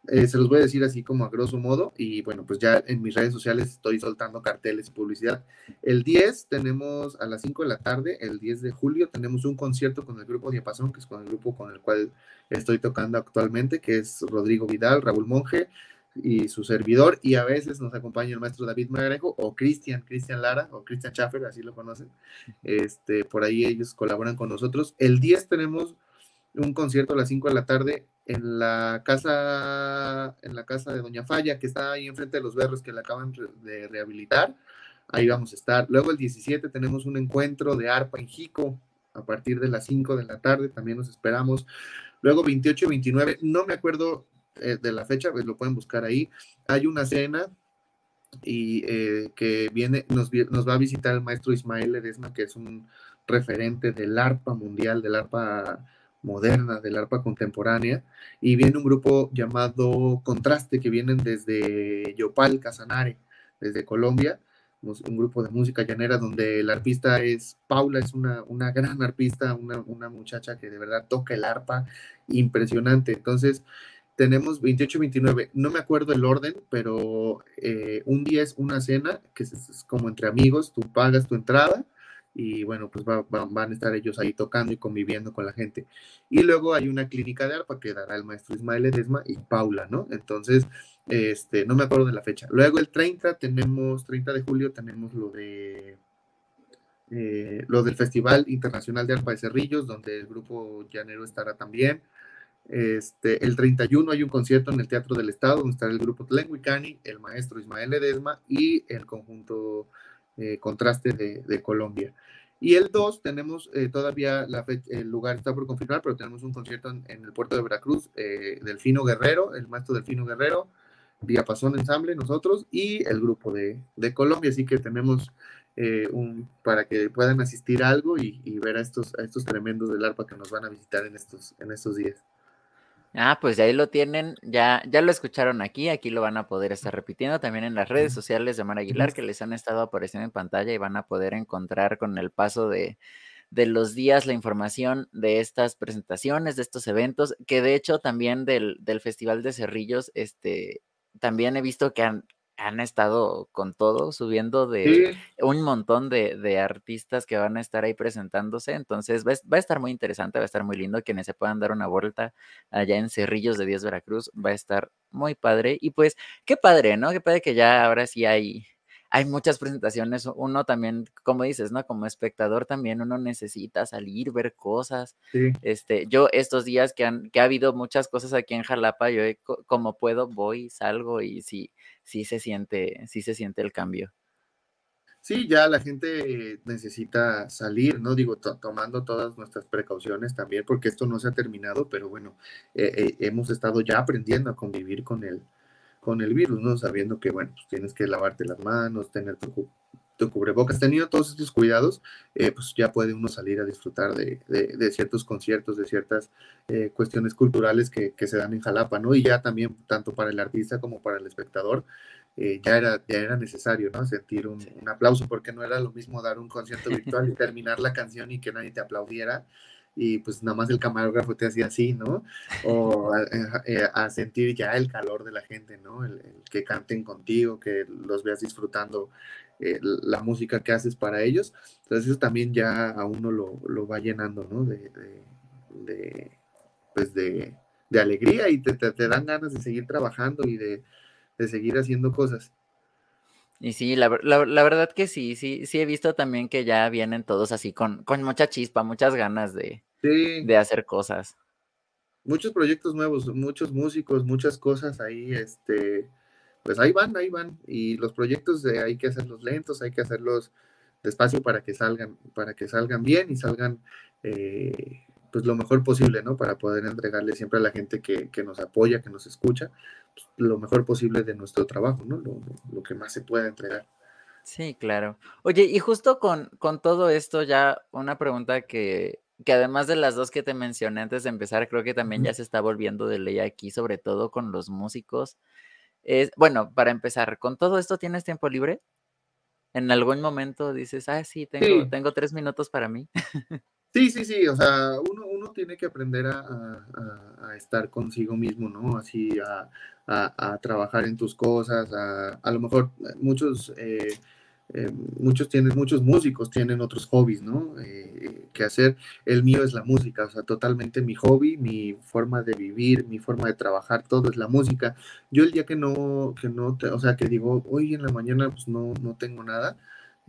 Eh, se los voy a decir así como a grosso modo y bueno, pues ya en mis redes sociales estoy soltando carteles y publicidad. El 10 tenemos a las 5 de la tarde, el 10 de julio tenemos un concierto con el grupo Diapasón, que es con el grupo con el cual estoy tocando actualmente, que es Rodrigo Vidal, Raúl Monge, y su servidor, y a veces nos acompaña el maestro David Magrejo o Cristian, Cristian Lara o Cristian Schaffer, así lo conocen. Este, por ahí ellos colaboran con nosotros. El 10 tenemos un concierto a las 5 de la tarde en la casa en la casa de Doña Falla, que está ahí enfrente de los berros que la acaban de rehabilitar. Ahí vamos a estar. Luego el 17 tenemos un encuentro de arpa en Jico a partir de las 5 de la tarde, también nos esperamos. Luego 28 y 29, no me acuerdo eh, de la fecha, pues lo pueden buscar ahí. Hay una cena y eh, que viene, nos, va a visitar el maestro Ismael Ledesma, que es un referente del arpa mundial, del arpa moderna, del arpa contemporánea, y viene un grupo llamado Contraste, que vienen desde Yopal, Casanare, desde Colombia, un grupo de música llanera donde el arpista es Paula, es una, una gran arpista, una, una muchacha que de verdad toca el arpa impresionante. Entonces, tenemos 28 29, no me acuerdo el orden, pero eh, un día es una cena, que es, como entre amigos, tú pagas tu entrada y bueno, pues van a estar ellos ahí tocando y conviviendo con la gente. Y luego hay una clínica de arpa que dará el maestro Ismael Edesma y Paula, ¿no? Entonces, este, no me acuerdo de la fecha. Luego el 30 tenemos, 30 de julio tenemos lo de... Eh, lo del Festival Internacional de Arpa de Cerrillos, donde el grupo llanero estará también. Este, el 31 hay un concierto en el Teatro del Estado donde estará el grupo Tlenguicani, el maestro Ismael Ledesma y el conjunto eh, Contraste de, Colombia. Y el 2 tenemos eh, todavía la el lugar está por confirmar, pero tenemos un concierto en, el puerto de Veracruz, eh, Delfino Guerrero, el maestro Delfino Guerrero, Diapasón Ensamble, nosotros y el grupo de, Colombia. Así que tenemos un, para que puedan asistir a algo y, y, ver a estos, a estos tremendos del arpa que nos van a visitar en estos, en estos días. Ah, pues ahí lo tienen, ya, ya lo escucharon aquí, aquí lo van a poder estar repitiendo también en las redes sociales de Mar Aguilar que les han estado apareciendo en pantalla y van a poder encontrar con el paso de, de los días, la información de estas presentaciones, de estos eventos, que de hecho también del, del Festival de Cerrillos, este, también he visto que han, han estado con todo, subiendo de un montón de, artistas que van a estar ahí presentándose. Entonces va, a estar muy interesante, va a estar muy lindo. Quienes se puedan dar una vuelta allá en Cerrillos de Díaz Veracruz, va a estar muy padre. Y pues, qué padre, ¿no? Qué padre que ya ahora sí hay hay muchas presentaciones, uno también, como dices, ¿no? Como espectador también uno necesita salir, ver cosas. Este, yo estos días que, han, que ha habido muchas cosas aquí en Jalapa, yo como puedo voy, salgo y sí, sí se siente, sí se siente el cambio. Sí, ya la gente necesita salir, ¿no? Digo, tomando todas nuestras precauciones también, porque esto no se ha terminado, pero bueno, eh, eh, hemos estado ya aprendiendo a convivir con el, con el virus, ¿no? Sabiendo que, bueno, pues tienes que lavarte las manos, tener tu, tu cubrebocas, teniendo todos estos cuidados, eh, pues ya puede uno salir a disfrutar de, de, ciertos conciertos, de ciertas eh, cuestiones culturales que, que, se dan en Jalapa, ¿no? Y ya también, tanto para el artista como para el espectador, eh, ya, era, ya era necesario, ¿no? Sentir un, un, aplauso, porque no era lo mismo dar un concierto virtual y terminar la canción y que nadie te aplaudiera, y pues nada más el camarógrafo te hacía así, ¿no? O a, eh, sentir ya el calor de la gente, ¿no? El, que canten contigo, que los veas disfrutando eh, la música que haces para ellos. Entonces eso también ya a uno lo, lo va llenando, ¿no? De, de, pues de, de, alegría y te, te, dan ganas de seguir trabajando y de, seguir haciendo cosas. Y sí, la, la, la, verdad que sí, sí, sí he visto también que ya vienen todos así con, con mucha chispa, muchas ganas de, de hacer cosas. Muchos proyectos nuevos, muchos músicos, muchas cosas ahí, este, pues ahí van, ahí van. Y los proyectos de, hay que hacerlos lentos, hay que hacerlos despacio para que salgan, para que salgan bien y salgan eh, pues lo mejor posible, ¿no? Para poder entregarle siempre a la gente que, que nos apoya, que nos escucha, pues, lo mejor posible de nuestro trabajo, ¿no? Lo, que más se pueda entregar. Sí, claro. Oye, y justo con, con todo esto ya una pregunta que, que además de las dos que te mencioné antes de empezar, creo que también ya se está volviendo de ley aquí, sobre todo con los músicos. Es, bueno, para empezar, ¿con todo esto tienes tiempo libre? ¿En algún momento dices, ah, sí, tengo, tengo tres minutos para mí? Sí, sí, sí, o sea, uno, uno tiene que aprender a, estar consigo mismo, ¿no? Así, a, a trabajar en tus cosas, a, a lo mejor muchos... Eh, eh, muchos tienen, muchos músicos tienen otros hobbies, ¿no? Eh, que hacer. El mío es la música, o sea, totalmente mi hobby, mi forma de vivir, mi forma de trabajar, todo es la música. Yo el día que no, que no, o sea, que digo, hoy en la mañana pues no, no tengo nada,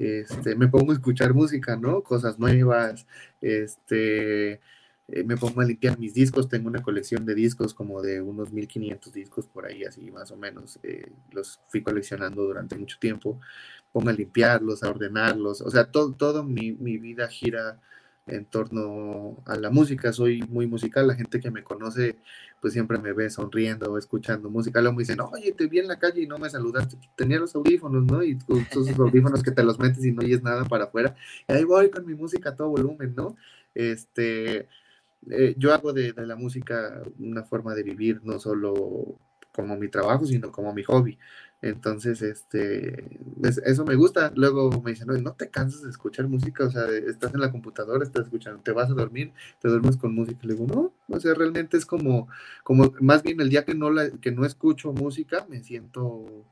este, me pongo a escuchar música, ¿no? Cosas nuevas, este, eh, me pongo a limpiar mis discos, tengo una colección de discos como de unos 1500 discos por ahí, así más o menos, los fui coleccionando durante mucho tiempo pongo a limpiarlos, a ordenarlos, o sea, todo, todo mi, mi, vida gira en torno a la música, soy muy musical, la gente que me conoce pues siempre me ve sonriendo escuchando música, luego me dicen, oye, te vi en la calle y no me saludaste, tenía los audífonos, ¿no? Y esos audífonos que te los metes y no oyes nada para afuera, y ahí voy con mi música a todo volumen, ¿no? Este, eh, yo hago de, de la música una forma de vivir, no solo como mi trabajo, sino como mi hobby. Entonces, este, eso me gusta. Luego me dicen, no, no te cansas de escuchar música, o sea, estás en la computadora, estás escuchando, te vas a dormir, te duermes con música. Le digo, no, o sea, realmente es como, como, más bien el día que no, la, que no escucho música, me siento,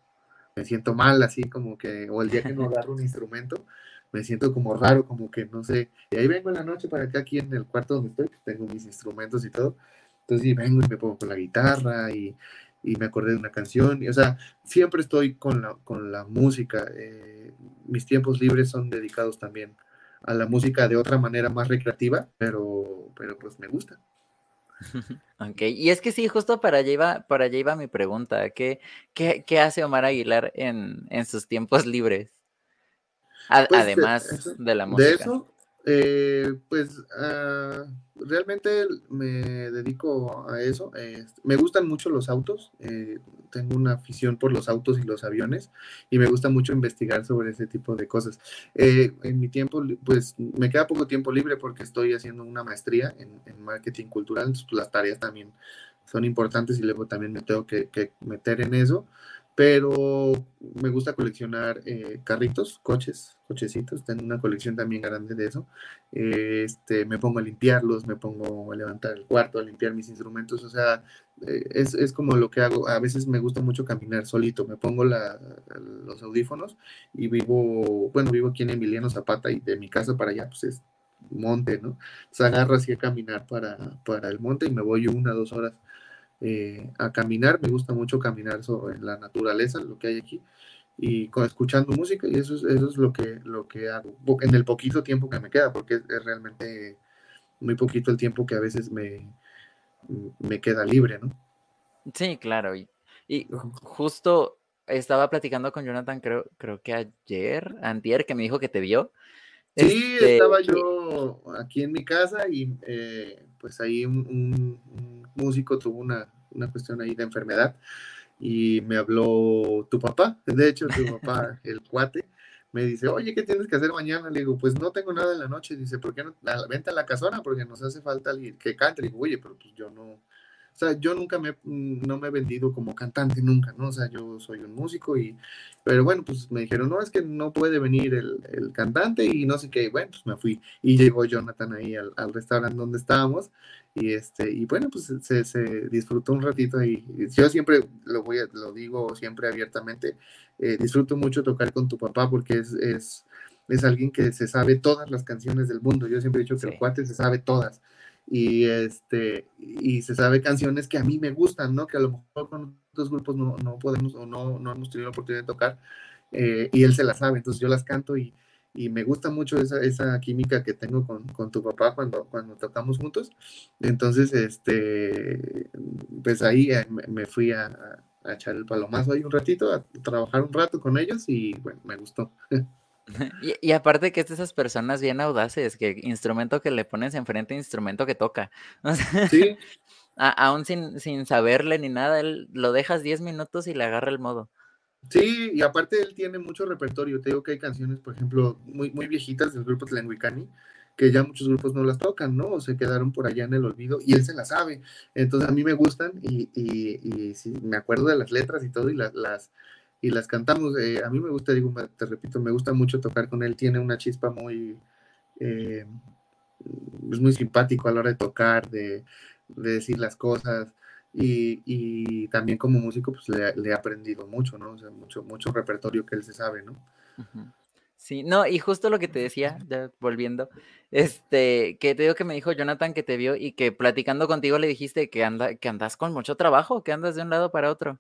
me siento mal, así como que, o el día que no agarro un instrumento, me siento como raro, como que no sé. Y ahí vengo en la noche para acá, aquí en el cuarto donde estoy, tengo mis instrumentos y todo. Entonces, y vengo y me pongo con la guitarra y y me acordé de una canción. Y, o sea, siempre estoy con la, con la música. Eh, mis tiempos libres son dedicados también a la música de otra manera más recreativa, pero, pero pues me gusta. Ok, y es que sí, justo para allá iba, para allá iba mi pregunta. ¿Qué, qué, qué hace Omar Aguilar en, en sus tiempos libres? Pues, además de, la música. De eso, eh, pues ah, realmente me dedico a eso. me gustan mucho los autos. Eh, tengo una afición por los autos y los aviones y me gusta mucho investigar sobre ese tipo de cosas. Eh, en mi tiempo, pues me queda poco tiempo libre porque estoy haciendo una maestría en, marketing cultural. Pues, las tareas también son importantes y luego también me tengo que meter en eso pero me gusta coleccionar eh, carritos, coches, cochecitos, tengo una colección también grande de eso. este, me pongo a limpiarlos, me pongo a levantar el cuarto, a limpiar mis instrumentos, o sea, eh, es, es, como lo que hago. A veces me gusta mucho caminar solito, me pongo los audífonos y vivo, bueno, vivo aquí en Emiliano Zapata y de mi casa para allá, pues es monte, ¿no? Se agarro así a caminar para, para el monte y me voy una, dos horas eh, a caminar, me gusta mucho caminar sobre la naturaleza, lo que hay aquí, y escuchando música, y eso es, eso es lo, que, lo que hago, en el poquito tiempo que me queda, porque es, realmente muy poquito el tiempo que a veces me, me queda libre, ¿no? Sí, claro, y, y justo estaba platicando con Jonathan, creo, creo que ayer, antier, que me dijo que te vio. Sí, este, estaba yo aquí en mi casa y eh, pues ahí un, músico tuvo una, una, cuestión ahí de enfermedad y me habló tu papá, de hecho tu papá, el cuate, me dice, oye, ¿qué tienes que hacer mañana? Le digo, pues no tengo nada en la noche. Dice, ¿por qué no? Vente a la casona porque nos hace falta alguien que cante. Le digo, oye, pero pues yo no, o sea, yo nunca me, no me he vendido como cantante, nunca, ¿no? O sea, yo soy un músico y, pero bueno, pues me dijeron, no, es que no puede venir el, el cantante y no sé qué, bueno, pues me fui. Y llegó Jonathan ahí al, al restaurante donde estábamos y este, y bueno, pues se, se disfrutó un ratito y yo siempre lo voy a, lo digo siempre abiertamente, eh, disfruto mucho tocar con tu papá porque es, es, es alguien que se sabe todas las canciones del mundo, yo siempre he dicho que el cuate se sabe todas y este y se sabe canciones que a mí me gustan, ¿no? Que a lo mejor con otros grupos no, no podemos o no, no, hemos tenido la oportunidad de tocar eh, y él se las sabe, entonces yo las canto y, y me gusta mucho esa, esa química que tengo con, con, tu papá cuando, cuando tocamos juntos. Entonces, este, pues ahí eh, me fui a, a echar el palomazo ahí un ratito, a trabajar un rato con ellos y bueno, me gustó. Y, aparte que es de esas personas bien audaces, que instrumento que le pones enfrente, instrumento que toca. sí. aún sin, sin saberle ni nada, él lo dejas 10 minutos y le agarra el modo. Sí, y aparte él tiene mucho repertorio. Te digo que hay canciones, por ejemplo, muy, muy viejitas del grupo Tlenguicani, que ya muchos grupos no las tocan, ¿no? O se quedaron por allá en el olvido y él se las sabe. Entonces a mí me gustan y, y, sí, me acuerdo de las letras y todo y las, las y las cantamos. Eh, a mí me gusta, digo, te repito, me gusta mucho tocar con él. Tiene una chispa muy, eh, es muy simpático a la hora de tocar, de, decir las cosas. Y, también como músico, pues le, he aprendido mucho, ¿no? O sea, mucho, mucho repertorio que él se sabe, ¿no? Sí, no, y justo lo que te decía, volviendo, este, que te digo que me dijo Jonathan que te vio y que platicando contigo le dijiste que anda, que andas con mucho trabajo, que andas de un lado para otro.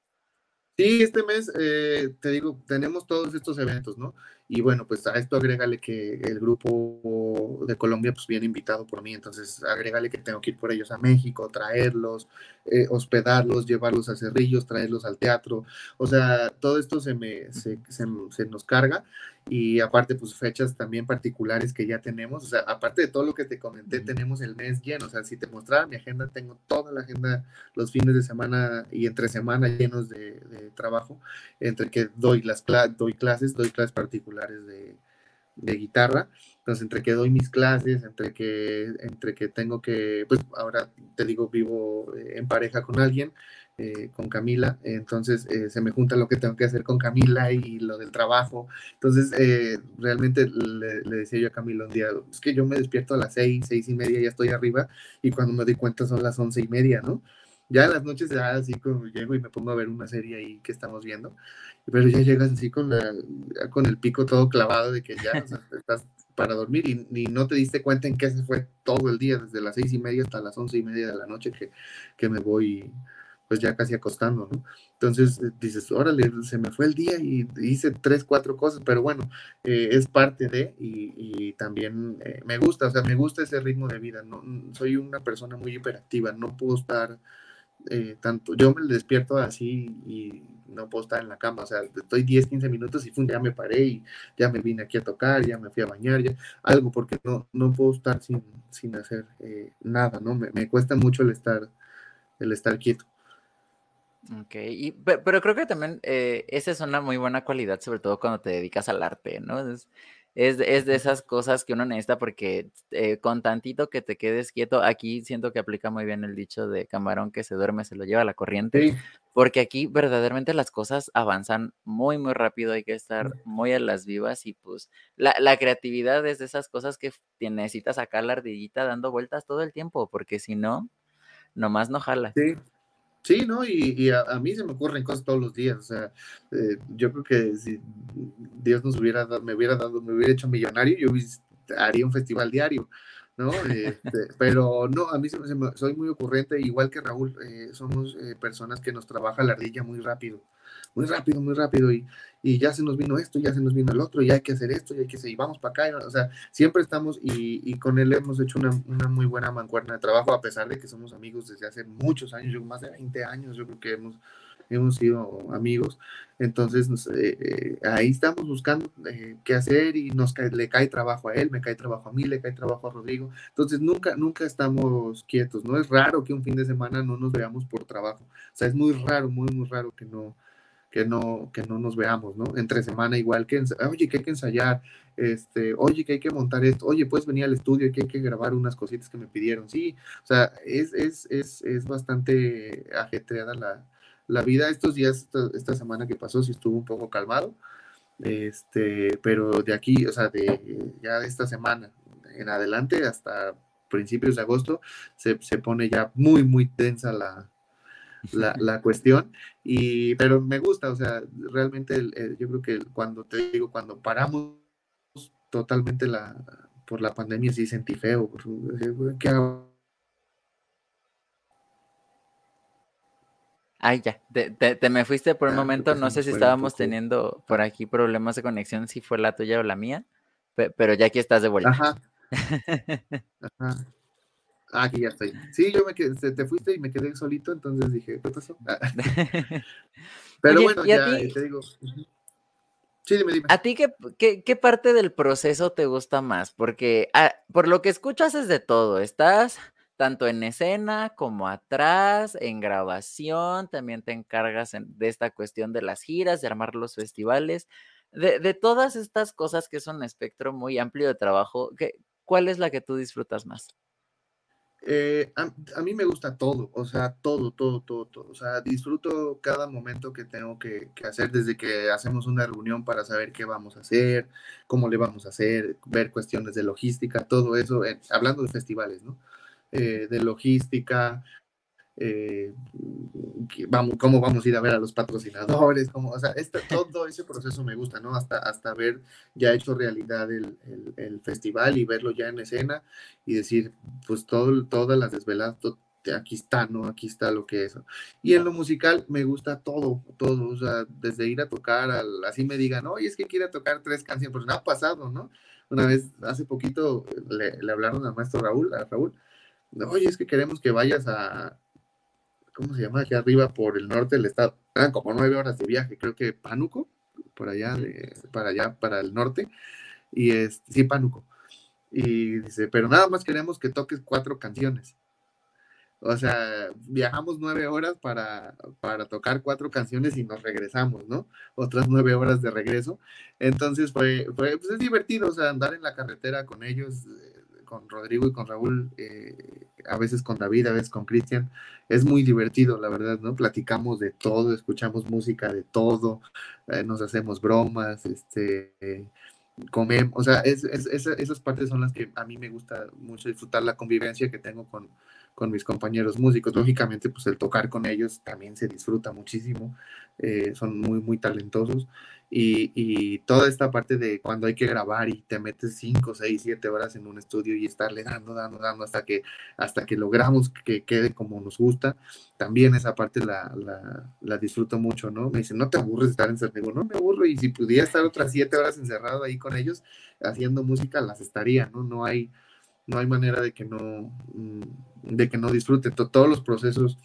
Sí, este mes, eh, te digo, tenemos todos estos eventos, ¿no? Y bueno, pues a esto agrégale que el grupo de Colombia pues viene invitado por mí, entonces agrégale que tengo que ir por ellos a México, traerlos, eh, hospedarlos, llevarlos a Cerrillos, traerlos al teatro, o sea, todo esto se, me, se, se nos carga y aparte pues fechas también particulares que ya tenemos, o sea, aparte de todo lo que te comenté, tenemos el mes lleno, o sea, si te mostrara mi agenda, tengo toda la agenda los fines de semana y entre semana llenos de, trabajo, entre que doy las doy clases, doy clases particulares de, de guitarra, entonces entre que doy mis clases, entre que, entre que tengo que, pues ahora te digo, vivo en pareja con alguien, eh, con Camila, entonces eh, se me junta lo que tengo que hacer con Camila y lo del trabajo. Entonces, eh, realmente le, decía yo a Camila un día, es que yo me despierto a las seis, seis y media, ya estoy arriba, y cuando me doy cuenta son las once y media, ¿no? Ya en las noches ya así como llego y me pongo a ver una serie ahí que estamos viendo, pero ya llegas así con, con el pico todo clavado de que ya estás para dormir y, no te diste cuenta en qué se fue todo el día, desde las seis y media hasta las once y media de la noche que, que me voy pues ya casi acostando, ¿no? Entonces eh, dices, órale, se me fue el día y hice tres, cuatro cosas, pero bueno, eh, es parte de y, también eh, me gusta, o sea, me gusta ese ritmo de vida, no, soy una persona muy hiperactiva, no puedo estar tanto, yo me despierto así y no puedo estar en la cama, o sea, estoy 10, 15 minutos y ya me paré y ya me vine aquí a tocar, ya me fui a bañar, ya algo, porque no, no puedo estar sin, sin hacer nada, ¿no? Me, me cuesta mucho el estar, el estar quieto. Ok, y, pero, creo que también eh, esa es una muy buena cualidad, sobre todo cuando te dedicas al arte, ¿no? es, de esas cosas que uno necesita porque eh, con tantito que te quedes quieto, aquí siento que aplica muy bien el dicho de camarón que se duerme, se lo lleva la corriente, porque aquí verdaderamente las cosas avanzan muy, muy rápido, hay que estar muy a las vivas y pues la, creatividad es de esas cosas que necesitas sacar la ardillita dando vueltas todo el tiempo, porque si no, nomás no jala. Sí. Sí, ¿no? Y, a, mí se me ocurren cosas todos los días. O sea, eh, yo creo que si Dios nos hubiera me hubiera dado, me hubiera hecho millonario, yo haría un festival diario, ¿no? Este, pero no, a mí se soy muy ocurrente, igual que Raúl, eh, somos eh, personas que nos trabaja la ardilla muy rápido muy rápido, muy rápido, y, y, ya se nos vino esto, ya se nos vino el otro, ya hay que hacer esto, ya hay que seguir, vamos para acá, o sea, siempre estamos y, y con él hemos hecho una, una, muy buena mancuerna de trabajo, a pesar de que somos amigos desde hace muchos años, yo más de 20 años, yo creo que hemos, hemos sido amigos, entonces eh, eh, ahí estamos buscando eh, qué hacer y nos le cae trabajo a él, me cae trabajo a mí, le cae trabajo a Rodrigo, entonces nunca, nunca estamos quietos, no es raro que un fin de semana no nos veamos por trabajo, o sea, es muy raro, muy, muy raro que no, que no, que no nos veamos, ¿no? Entre semana igual que, oye, que hay que ensayar, este, oye, que hay que montar esto, oye, puedes venir al estudio, que hay que grabar unas cositas que me pidieron, sí, o sea, es, es, es, es bastante ajetreada la, la, vida. Estos días, esta, semana que pasó, sí estuvo un poco calmado, este, pero de aquí, o sea, de ya de esta semana en adelante hasta principios de agosto, se, se pone ya muy, muy tensa la, la, la, cuestión, y, pero me gusta, o sea, realmente yo creo que cuando te digo, cuando paramos totalmente la, por la pandemia, sí sentí feo, ¿qué hago? Ay, ya, te, te, me fuiste por un momento, no sé si estábamos teniendo por aquí problemas de conexión, si fue la tuya o la mía, pero ya aquí estás de vuelta. Ajá. Ajá. Ah, aquí ya estoy. Sí, yo me quedé, te fuiste y me quedé solito, entonces dije, ¿qué pasó? Pero bueno, ya te digo. Sí, dime, dime. ¿A ti qué, qué, parte del proceso te gusta más? Porque ah, por lo que escuchas es de todo. Estás tanto en escena como atrás, en grabación, también te encargas de esta cuestión de las giras, de armar los festivales, de, de, todas estas cosas que es un espectro muy amplio de trabajo. ¿qué, ¿Cuál es la que tú disfrutas más? Eh, a, mí me gusta todo, o sea, todo, todo, todo, todo. O sea, disfruto cada momento que tengo que, hacer, desde que hacemos una reunión para saber qué vamos a hacer, cómo le vamos a hacer, ver cuestiones de logística, todo eso, hablando de festivales, ¿no? Eh, de logística, eh, vamos, cómo vamos a ir a ver a los patrocinadores, cómo, o sea, este, todo ese proceso me gusta, ¿no? Hasta, hasta ver ya hecho realidad el, el, festival y verlo ya en escena y decir, pues todo, todas las desveladas, aquí está, ¿no? Aquí está lo que es. Y en lo musical me gusta todo, todo, o sea, desde ir a tocar, al, así me digan, oye, es que quiero tocar tres canciones, pues no ha pasado, ¿no? Una vez, hace poquito, le, le hablaron al maestro Raúl, a Raúl, oye, es que queremos que vayas a, ¿cómo se llama? Aquí arriba por el norte del estado. Eran como nueve horas de viaje, creo que Pánuco, por allá, para allá, para el norte. Y es, sí, Pánuco. Y dice, pero nada más queremos que toques cuatro canciones. O sea, viajamos nueve horas para, para tocar cuatro canciones y nos regresamos, ¿no? Otras nueve horas de regreso. Entonces fue, fue pues es divertido, o sea, andar en la carretera con ellos, con Rodrigo y con Raúl, eh, a veces con David, a veces con Cristian. Es muy divertido, la verdad, ¿no? Platicamos de todo, escuchamos música de todo, eh, nos hacemos bromas, este, comemos, o sea, esas partes son las que a mí me gusta mucho disfrutar la convivencia que tengo con, con mis compañeros músicos. Lógicamente, pues el tocar con ellos también se disfruta muchísimo, eh, son muy, muy talentosos. Y, toda esta parte de cuando hay que grabar y te metes 5, 6, 7 horas en un estudio y estarle dando, dando, dando hasta que, hasta que logramos que quede como nos gusta, también esa parte la, la, disfruto mucho, ¿no? Me dicen, no te aburres de estar encerrado. no me aburro y si pudiera estar otras 7 horas encerrado ahí con ellos haciendo música, las estaría, ¿no? No hay, no hay manera de que no, mm, de que no disfrute. Todos los procesos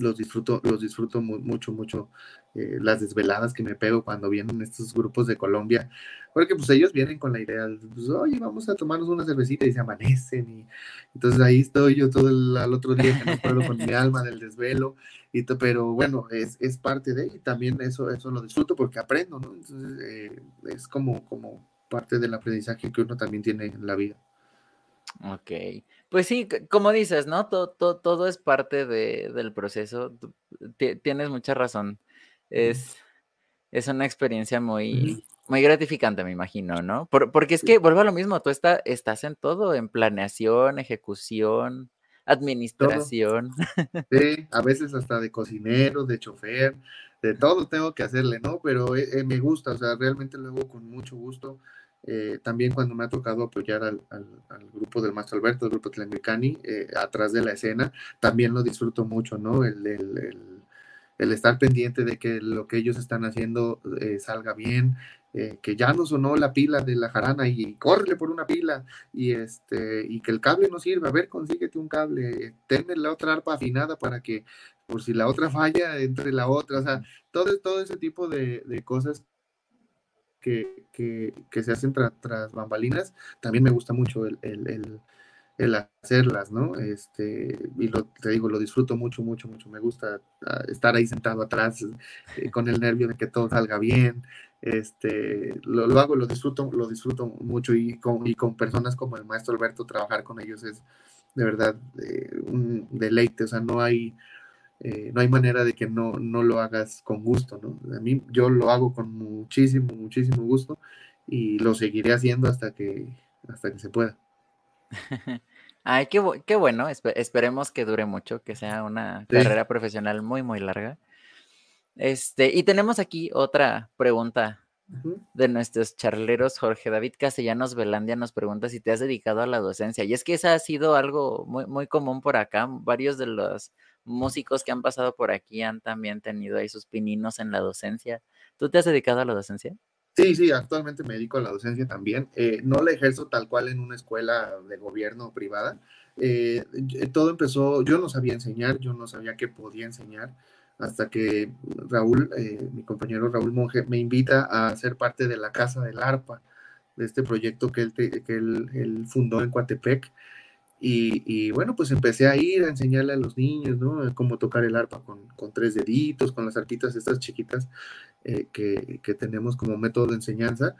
los disfruto, los disfruto mucho, mucho. Eh, las desveladas que me pego cuando vienen estos grupos de Colombia, porque pues ellos vienen con la idea, pues, oye, vamos a tomarnos una cervecita y se amanecen. Y entonces ahí estoy yo todo el otro día que no puedo con mi alma del desvelo. Y pero bueno, es, es parte de, y también eso, eso lo disfruto porque aprendo, ¿no? Entonces eh, es como, como parte del aprendizaje que uno también tiene en la vida. Ok, pues sí, como dices, ¿no? Todo, todo, es parte del proceso. Tienes mucha razón. Es, es una experiencia muy, muy gratificante, me imagino, ¿no? porque es que vuelvo a lo mismo, tú está, estás en todo, en planeación, ejecución, administración. Sí, a veces hasta de cocinero, de chofer, de todo tengo que hacerle, ¿no? Pero eh, eh, me gusta, o sea, realmente lo hago con mucho gusto. Eh, también cuando me ha tocado apoyar al, grupo del Maestro Alberto, el grupo Tlemicani, atrás de la escena, también lo disfruto mucho, ¿no? el, estar pendiente de que lo que ellos están haciendo eh, salga bien, eh, que ya no sonó la pila de la jarana y córrele por una pila y este y que el cable no sirve, a ver, consíguete un cable, tenme la otra arpa afinada para que por si la otra falla entre la otra, o sea, todo, todo ese tipo de, cosas que, se hacen tras bambalinas, también me gusta mucho el el hacerlas, ¿no? Este, y lo, te digo, lo disfruto mucho, mucho, mucho. Me gusta ah, estar ahí sentado atrás eh, con el nervio de que todo salga bien. Este, lo, lo, hago, lo disfruto, lo disfruto mucho y con, y con personas como el maestro Alberto, trabajar con ellos es de verdad eh, un deleite, o sea, no hay, eh, no hay manera de que no, no lo hagas con gusto, ¿no? A mí yo lo hago con muchísimo, muchísimo gusto y lo seguiré haciendo hasta que, hasta que se pueda. Ay, qué, qué bueno. esperemos que dure mucho, que sea una carrera profesional muy, muy larga. Este, y tenemos aquí otra pregunta de nuestros charleros. Jorge David Castellanos Velandia nos pregunta si te has dedicado a la docencia. Y es que esa ha sido algo muy, muy común por acá. Varios de los músicos que han pasado por aquí han también tenido ahí sus pininos en la docencia. ¿Tú te has dedicado a la docencia? Sí, sí, actualmente me dedico a la docencia también. Eh, no la ejerzo tal cual en una escuela de gobierno privada. Eh, todo empezó, yo no sabía enseñar, yo no sabía qué podía enseñar, hasta que Raúl, eh, mi compañero Raúl Monge, me invita a ser parte de la Casa del ARPA, de este proyecto que él, que él fundó en Coatepec. Y, bueno, pues empecé a ir a enseñarle a los niños, ¿no? Cómo tocar el arpa con, tres deditos, con las arpitas estas chiquitas eh, que, tenemos como método de enseñanza.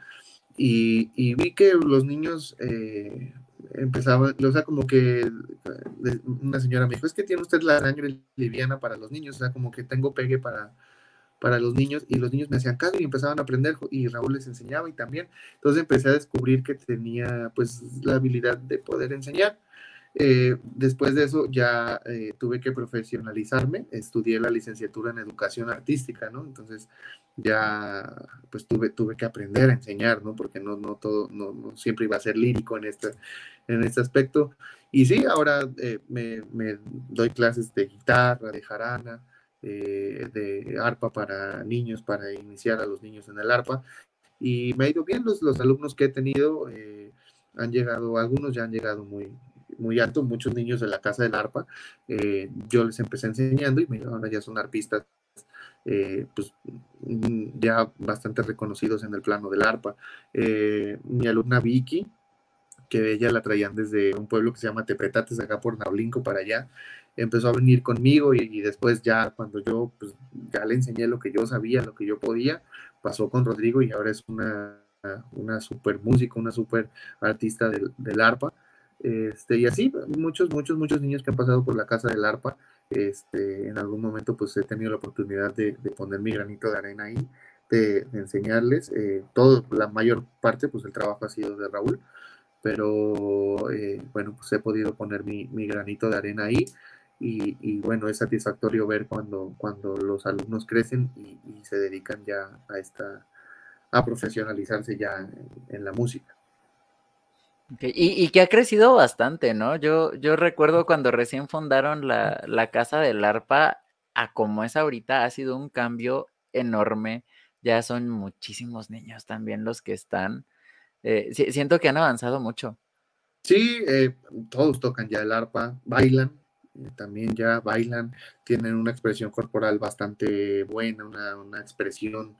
Y, vi que los niños eh, empezaban, o sea, como que eh, una señora me dijo, es que tiene usted la sangre liviana para los niños, o sea, como que tengo pegue para, para los niños y los niños me hacían caso y empezaban a aprender y Raúl les enseñaba y también. Entonces empecé a descubrir que tenía pues la habilidad de poder enseñar. Eh, después de eso ya eh, tuve que profesionalizarme, estudié la licenciatura en educación artística, ¿no? Entonces ya pues tuve, tuve que aprender a enseñar, ¿no? Porque no, no todo, no, siempre iba a ser lírico en este, en este aspecto. Y sí, ahora eh, me, me, doy clases de guitarra, de jarana, de arpa para niños, para iniciar a los niños en el arpa. Y me ha ido bien los, los alumnos que he tenido. han llegado, algunos ya han llegado muy, muy alto, muchos niños de la casa del arpa, eh, yo les empecé enseñando y ahora ya son arpistas eh, pues mm, ya bastante reconocidos en el plano del arpa. Eh, mi alumna Vicky, que ella la traían desde un pueblo que se llama Tepetates, acá por Nablinco para allá, empezó a venir conmigo y, después ya cuando yo pues, ya le enseñé lo que yo sabía, lo que yo podía, pasó con Rodrigo y ahora es una, una super música, una super artista del, del arpa. Este, y así, muchos, muchos, muchos niños que han pasado por la casa del arpa, este, en algún momento pues he tenido la oportunidad de, poner mi granito de arena ahí, de, enseñarles. Eh, todo, la mayor parte, pues el trabajo ha sido de Raúl, pero eh, bueno, pues he podido poner mi, granito de arena ahí. Y, bueno, es satisfactorio ver cuando, cuando los alumnos crecen y, se dedican ya a esta, a profesionalizarse ya en la música. Y, que ha crecido bastante, ¿no? Yo, yo recuerdo cuando recién fundaron la, Casa del Arpa, a como es ahorita, ha sido un cambio enorme. Ya son muchísimos niños también los que están. Eh, siento que han avanzado mucho. Sí, eh, todos tocan ya el arpa, bailan, eh, también ya bailan, tienen una expresión corporal bastante buena, una, una expresión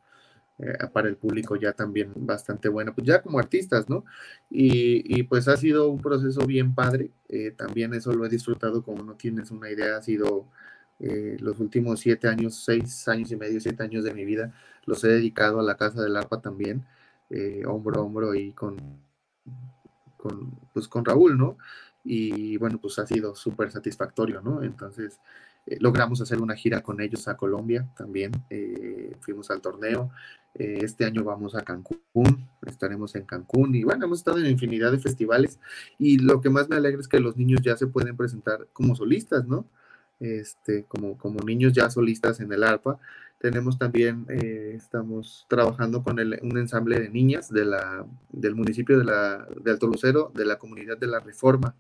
eh, para el público ya también bastante bueno, pues ya como artistas, ¿no? Y, pues ha sido un proceso bien padre, eh, también eso lo he disfrutado como no tienes una idea, ha sido eh, los últimos siete años, seis años y medio, siete años de mi vida, los he dedicado a la Casa del Arpa también. hombro a hombro y con, con, pues, con Raúl, ¿no? Y bueno, pues ha sido súper satisfactorio, ¿no? Entonces, logramos hacer una gira con ellos a Colombia también, fuimos al torneo, eh, este año vamos a Cancún, estaremos en Cancún y bueno, hemos estado en infinidad de festivales y lo que más me alegra es que los niños ya se pueden presentar como solistas, ¿no? Este, como, como niños ya solistas en el arpa. Tenemos también, estamos trabajando con un ensamble de niñas de la, del municipio de, la, de Alto Lucero, de la comunidad de la Reforma,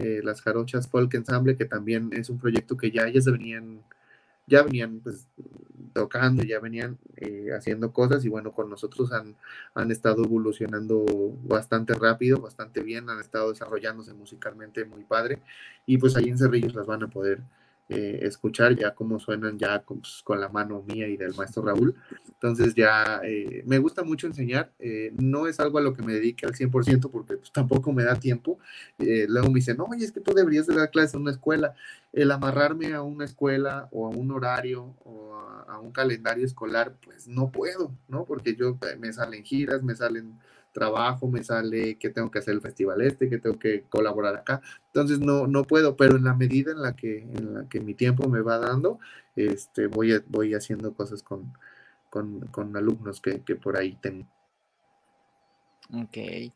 eh, las Jarochas Folk Ensemble, que también es un proyecto que ya ellas venían, ya venían pues, tocando, ya venían eh, haciendo cosas y bueno, con nosotros han, han estado evolucionando bastante rápido, bastante bien, han estado desarrollándose musicalmente muy padre y pues ahí en Cerrillos las van a poder eh, escuchar ya cómo suenan ya con, pues, con, la mano mía y del maestro Raúl. Entonces ya eh, me gusta mucho enseñar, eh, no es algo a lo que me dedique al 100% porque pues, tampoco me da tiempo. luego me dicen, no, oye, es que tú deberías de dar clases en una escuela. El amarrarme a una escuela o a un horario o a, a un calendario escolar, pues no puedo, ¿no? Porque yo me salen giras, me salen trabajo, me sale que tengo que hacer el festival este, que tengo que colaborar acá. Entonces no, no puedo, pero en la medida en la que, en la que mi tiempo me va dando, este, voy, voy haciendo cosas con, con, alumnos que, por ahí tengo. Ok.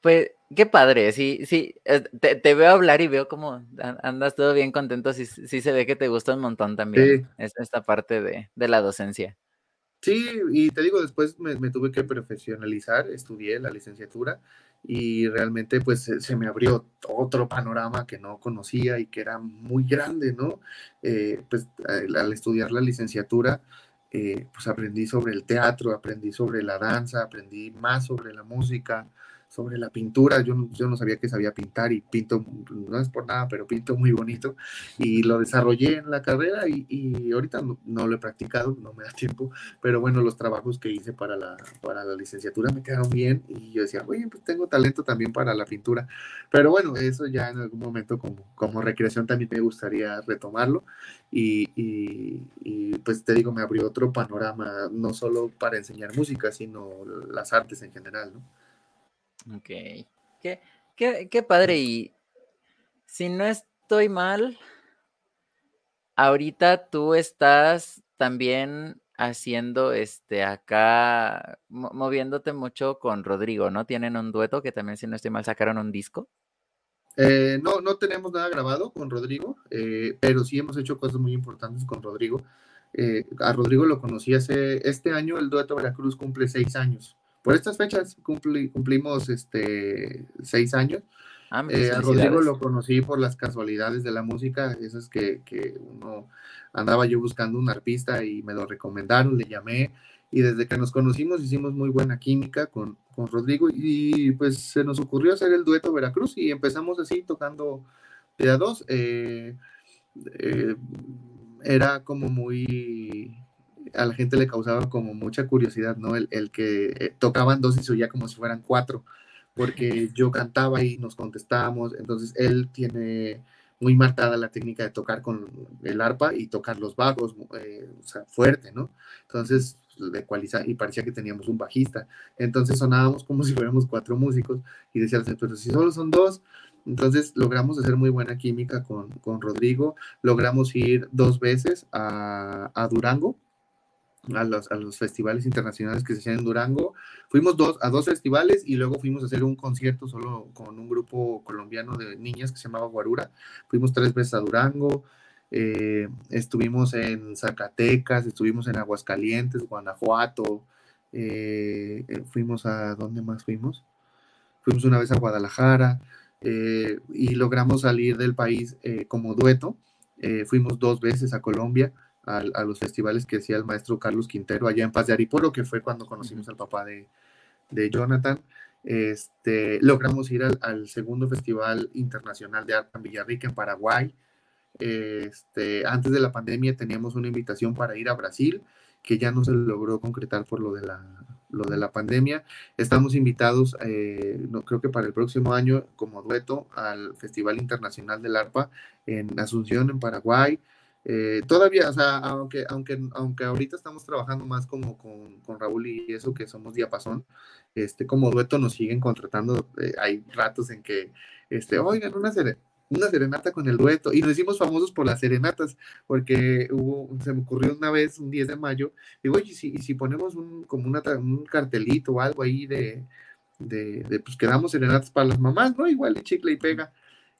Pues qué padre, sí, sí, eh, te, veo hablar y veo como andas todo bien contento, sí, sí se ve que te gusta un montón también esta parte de, de la docencia. Sí, y te digo, después me, tuve que profesionalizar, estudié la licenciatura y realmente pues se, me abrió otro panorama que no conocía y que era muy grande, ¿no? Eh, pues al, estudiar la licenciatura, eh, pues aprendí sobre el teatro, aprendí sobre la danza, aprendí más sobre la música, sobre la pintura. Yo no, yo no sabía que sabía pintar y pinto, no es por nada, pero pinto muy bonito. Y lo desarrollé en la carrera y, ahorita no, lo he practicado, no me da tiempo, pero bueno, los trabajos que hice para la, para la licenciatura me quedaron bien y yo decía, oye, pues tengo talento también para la pintura. Pero bueno, eso ya en algún momento como, como recreación también me gustaría retomarlo. Y, y, pues te digo, me abrió otro panorama, no solo para enseñar música, sino las artes en general, ¿no? Ok. Qué, qué, qué padre. Y si no estoy mal, ahorita tú estás también haciendo este acá, moviéndote mucho con Rodrigo, ¿no? Tienen un dueto que también, si no estoy mal, sacaron un disco. Eh, no, no tenemos nada grabado con Rodrigo, eh, pero sí hemos hecho cosas muy importantes con Rodrigo. Eh, a Rodrigo lo conocí hace, este año el dueto Veracruz cumple seis años por estas fechas cumplimos este, seis años. Ah, eh, a Rodrigo lo conocí por las casualidades de la música, esas que, que uno andaba yo buscando un arpista y me lo recomendaron, le llamé y desde que nos conocimos hicimos muy buena química con, con Rodrigo y pues se nos ocurrió hacer el dueto Veracruz y empezamos así tocando de a dos. Eh, eh, era como muy a la gente le causaba como mucha curiosidad, ¿no? El, que eh, tocaban dos y se oía como si fueran cuatro, porque yo cantaba y nos contestábamos, entonces él tiene muy marcada la técnica de tocar con el arpa y tocar los bajos, eh, o sea, fuerte, ¿no? Entonces, de y parecía que teníamos un bajista, entonces sonábamos como si fuéramos cuatro músicos y decían, pero si solo son dos, entonces logramos hacer muy buena química con, con Rodrigo, logramos ir dos veces a, a Durango, a los, a los, festivales internacionales que se hacían en Durango. Fuimos dos, a dos festivales y luego fuimos a hacer un concierto solo con un grupo colombiano de niñas que se llamaba Guarura. Fuimos tres veces a Durango, eh, estuvimos en Zacatecas, estuvimos en Aguascalientes, Guanajuato, eh, eh, fuimos a, ¿dónde más fuimos? Fuimos una vez a Guadalajara y logramos salir del país como dueto. fuimos dos veces a Colombia a, los festivales que hacía el maestro Carlos Quintero allá en Paz de Ariporo, que fue cuando conocimos al papá de, Jonathan. Este, logramos ir al, segundo Festival Internacional de Arte en Villarrica, en Paraguay. Este, antes de la pandemia teníamos una invitación para ir a Brasil, que ya no se logró concretar por lo de la, lo de la pandemia. Estamos invitados, eh, no, creo que para el próximo año, como dueto, al Festival Internacional del Arpa en Asunción, en Paraguay. Eh, todavía, o sea, aunque, aunque, aunque ahorita estamos trabajando más como con, con, Raúl y eso, que somos diapasón, este, como dueto nos siguen contratando. Eh, hay ratos en que, este, oigan, una, una serenata con el dueto. Y nos hicimos famosos por las serenatas, porque hubo, se me ocurrió una vez, un 10 de mayo, digo, oye, si, si ponemos un, como una, un cartelito o algo ahí de, de, de, pues que damos serenatas para las mamás, ¿no? Igual de chicle y pega.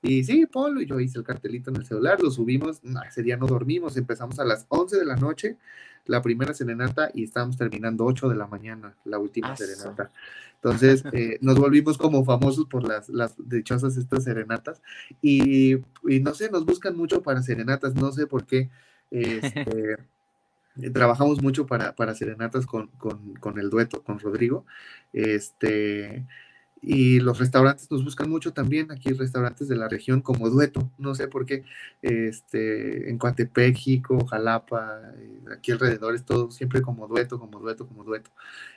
Y sí, Polo, y yo hice el cartelito en el celular, lo subimos, ese día no dormimos, empezamos a las 11 de la noche, la primera serenata, y estábamos terminando 8 de la mañana, la última serenata. Entonces, eh, nos volvimos como famosos por las, las dichosas estas serenatas, y, y, no sé, nos buscan mucho para serenatas, no sé por qué. Este, trabajamos mucho para, para serenatas con, con, con, el dueto, con Rodrigo. Este, y los restaurantes nos buscan mucho también, aquí restaurantes de la región como dueto, no sé por qué, este, en Coatepec, Jalapa, eh, aquí alrededor es todo siempre como dueto, como dueto, como dueto.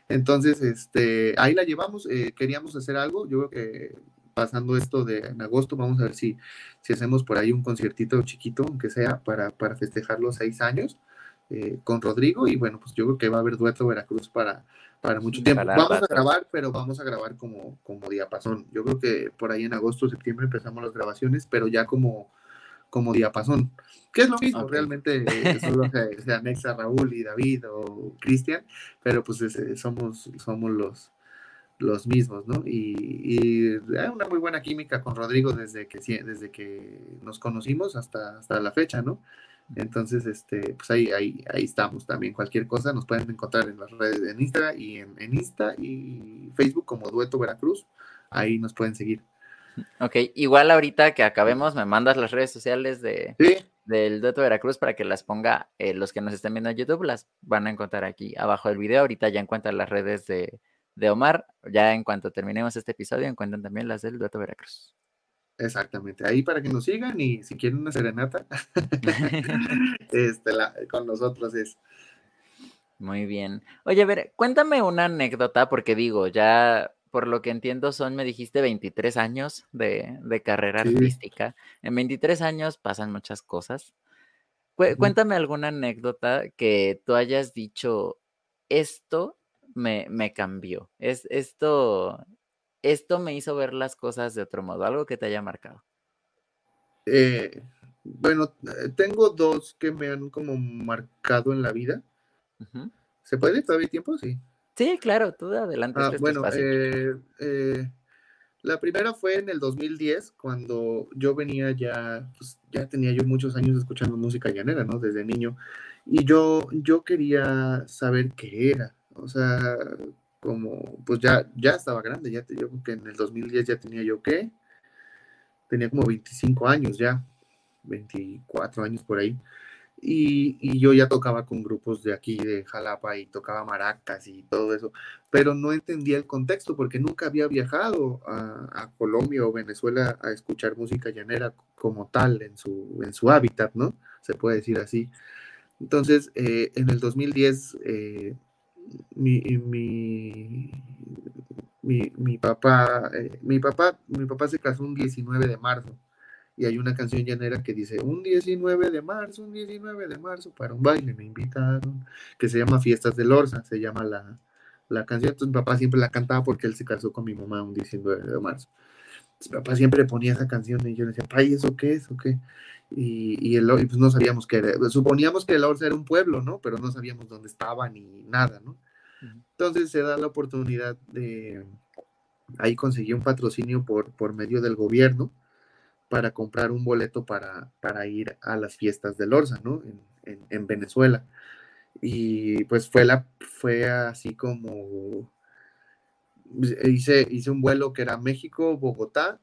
Entonces, este, ahí la llevamos, eh, queríamos hacer algo, yo creo que pasando esto de en agosto, vamos a ver si, si hacemos por ahí un conciertito chiquito, aunque sea, para, para festejar los seis años eh, con Rodrigo, y bueno, pues yo creo que va a haber dueto Veracruz para para mucho tiempo. vamos a grabar, pero vamos a grabar como, como diapasón. Yo creo que por ahí en agosto, septiembre empezamos las grabaciones, pero ya como, como diapasón. Que es lo mismo, realmente eh, solo se, anexa Raúl y David o Cristian, pero pues somos, somos los, los mismos, ¿no? Y, y, hay una muy buena química con Rodrigo desde que, desde que nos conocimos hasta, hasta la fecha, ¿no? Entonces, este, pues ahí, ahí, ahí estamos también. Cualquier cosa nos pueden encontrar en las redes de Instagram y en, Insta y Facebook como Dueto Veracruz. Ahí nos pueden seguir. Ok, igual ahorita que acabemos, me mandas las redes sociales de, del Dueto Veracruz para que las ponga eh, los que nos estén viendo en YouTube, las van a encontrar aquí abajo del video. Ahorita ya encuentran las redes de, de Omar. Ya en cuanto terminemos este episodio, encuentran también las del Dueto Veracruz. Exactamente, ahí para que nos sigan y si quieren una serenata, este, con nosotros es. Muy bien. Oye, a ver, cuéntame una anécdota, porque digo, ya por lo que entiendo son, me dijiste, 23 años de, carrera artística. En 23 años pasan muchas cosas. Cuéntame alguna anécdota que tú hayas dicho, esto me, me cambió. Es, esto, esto me hizo ver las cosas de otro modo, algo que te haya marcado. Eh, bueno, eh, tengo dos que me han como marcado en la vida. ¿Se puede todavía tiempo? Sí. Sí, claro, tú adelante. Ah, bueno, eh, la primera fue en el 2010, cuando yo venía ya, pues, ya tenía yo muchos años escuchando música llanera, ¿no? Desde niño. Y yo, yo quería saber qué era. O sea, como, pues ya, ya estaba grande, ya yo creo que en el 2010 ya tenía yo qué, tenía como 25 años ya, 24 años por ahí. Y, y, yo ya tocaba con grupos de aquí, de Jalapa, y tocaba maracas y todo eso, pero no entendía el contexto porque nunca había viajado a, Colombia o Venezuela a escuchar música llanera como tal en su, en su hábitat, ¿no? Se puede decir así. Entonces, eh, en el 2010 eh, mi, mi, mi, papá, eh, mi papá, mi papá se casó un 19 de marzo y hay una canción llanera que dice un 19 de marzo, un 19 de marzo para un baile me invitaron, que se llama Fiestas de Lorza, se llama la, la canción, entonces mi papá siempre la cantaba porque él se casó con mi mamá un 19 de marzo. mi papá siempre ponía esa canción y yo le decía, ay, ¿eso qué es? ¿O qué? Y, el, pues no sabíamos que era, suponíamos que el Orza era un pueblo, ¿no? Pero no sabíamos dónde estaba ni nada, ¿no? Entonces se da la oportunidad de, ahí conseguí un patrocinio por, por medio del gobierno para comprar un boleto para, para ir a las fiestas del Orza, ¿no? En, en Venezuela. Y pues fue, la, fue así como hice, hice un vuelo que era México, Bogotá,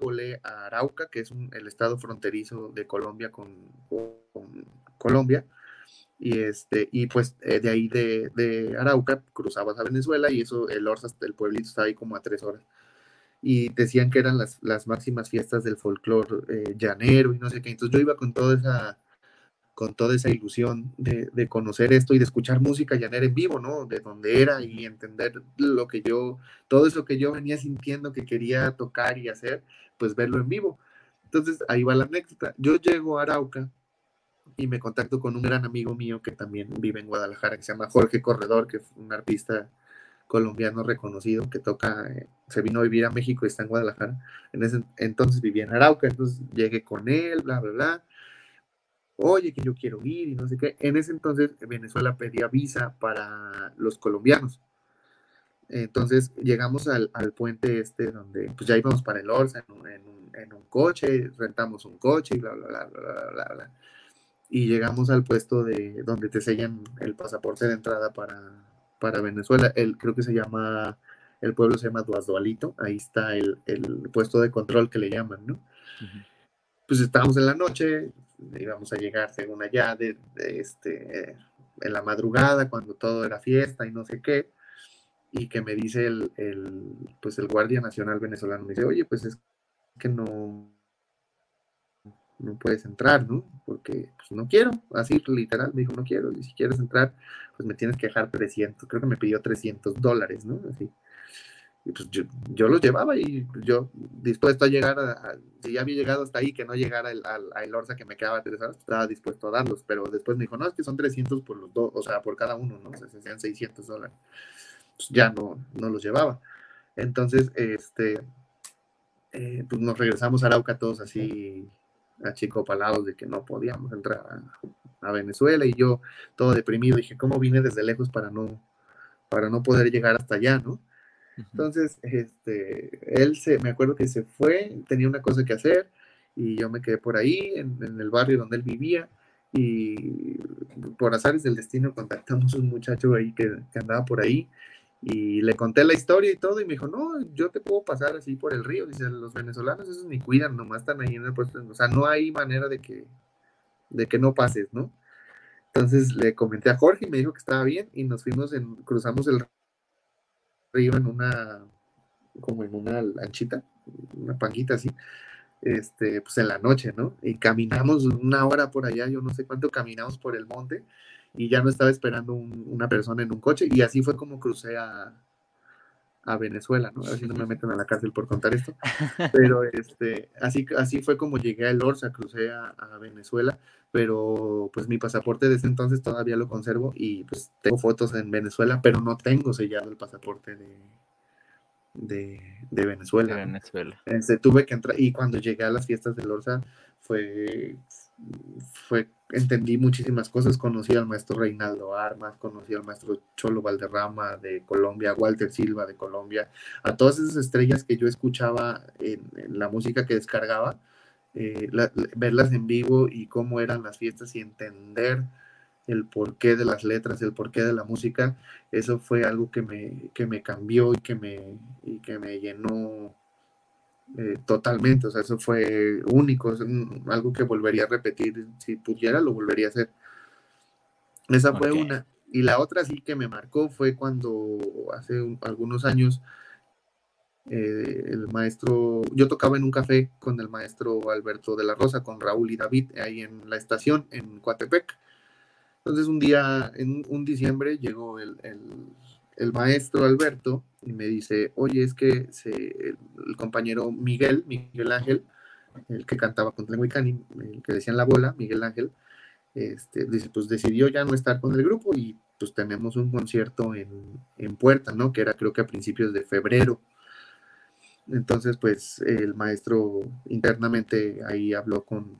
volé a Arauca, que es el estado fronterizo de Colombia con, Colombia, y este, y pues eh, de ahí de, Arauca cruzabas a Venezuela y eso, el Orza, el pueblito está ahí como a tres horas. Y decían que eran las, las máximas fiestas del folclore eh, llanero y no sé qué. Entonces yo iba con toda esa, con toda esa ilusión de, conocer esto y de escuchar música llanera en vivo, ¿no? De dónde era y entender lo que yo, todo eso que yo venía sintiendo que quería tocar y hacer, pues verlo en vivo. Entonces, ahí va la anécdota. Yo llego a Arauca y me contacto con un gran amigo mío que también vive en Guadalajara, que se llama Jorge Corredor, que es un artista colombiano reconocido que toca, eh, se vino a vivir a México y está en Guadalajara. En ese entonces vivía en Arauca, entonces llegué con él, bla, bla, bla. Oye, que yo quiero ir y no sé qué. En ese entonces Venezuela pedía visa para los colombianos. Entonces llegamos al, puente este donde pues ya íbamos para el Orsa en un, en un, coche, rentamos un coche y bla, bla, bla, bla, bla, bla, Y llegamos al puesto de donde te sellan el pasaporte de entrada para, para Venezuela. El, creo que se llama, el pueblo se llama Duazdualito, ahí está el, el, puesto de control que le llaman, ¿no? Pues estábamos en la noche, íbamos a llegar según allá de, este, en la madrugada, cuando todo era fiesta y no sé qué, y que me dice el, el, pues el Guardia Nacional venezolano, me dice, oye, pues es que no, no puedes entrar, ¿no? Porque pues, no quiero, así literal, me dijo, no quiero, y si quieres entrar, pues me tienes que dejar 300, creo que me pidió 300 dólares, ¿no? Así. Y pues yo, yo los llevaba y yo dispuesto a llegar, a, si ya había llegado hasta ahí, que no llegara al, el Orsa que me quedaba tres horas, estaba dispuesto a darlos, pero después me dijo, no, es que son 300 por los dos, o sea, por cada uno, ¿no? O sea, sean 600 dólares. Pues ya no, no los llevaba. Entonces, este, eh, pues nos regresamos a Arauca todos así achicopalados de que no podíamos entrar a, Venezuela y yo todo deprimido dije, ¿cómo vine desde lejos para no, para no poder llegar hasta allá, no? Entonces, este, él se, me acuerdo que se fue, tenía una cosa que hacer y yo me quedé por ahí, en, el barrio donde él vivía y por azares del destino contactamos a un muchacho ahí que, que andaba por ahí y le conté la historia y todo, y me dijo, no, yo te puedo pasar así por el río. Dice, los venezolanos esos ni cuidan, nomás están ahí en el puesto. O sea, no hay manera de que, de que no pases, ¿no? Entonces le comenté a Jorge y me dijo que estaba bien y nos fuimos, en, cruzamos el río en una, como en una lanchita, una panguita así, este, pues en la noche, ¿no? Y caminamos una hora por allá, yo no sé cuánto caminamos por el monte y ya no estaba esperando una persona en un coche y así fue como crucé a, a Venezuela, ¿no? Así no me meten a la cárcel por contar esto, pero este, así, así fue como llegué al Orsa, crucé a, a, Venezuela, pero pues mi pasaporte desde entonces todavía lo conservo y pues tengo fotos en Venezuela, pero no tengo sellado el pasaporte de, de, de Venezuela. De Venezuela. Este, tuve que entrar y cuando llegué a las fiestas del Orsa fue fue, entendí muchísimas cosas, conocí al maestro Reinaldo Armas, conocí al maestro Cholo Valderrama de Colombia, Walter Silva de Colombia, a todas esas estrellas que yo escuchaba en, la música que descargaba, eh, verlas en vivo y cómo eran las fiestas y entender el porqué de las letras, el porqué de la música, eso fue algo que me, que me cambió y que me, y que me llenó eh, totalmente, o sea, eso fue único, es algo que volvería a repetir, si pudiera lo volvería a hacer. Esa fue una. Y la otra sí que me marcó fue cuando hace algunos años eh, el maestro, yo tocaba en un café con el maestro Alberto de la Rosa, con Raúl y David, ahí en la estación, en Coatepec. Entonces un día, en un diciembre, llegó el, el maestro Alberto y me dice, oye, es que el, compañero Miguel, Miguel Ángel, el que cantaba con Tlenguicani, el que decía en la bola, Miguel Ángel, este, dice, pues decidió ya no estar con el grupo y pues tenemos un concierto en, en Puerta, ¿no? Que era creo que a principios de febrero. Entonces, pues el maestro internamente ahí habló con,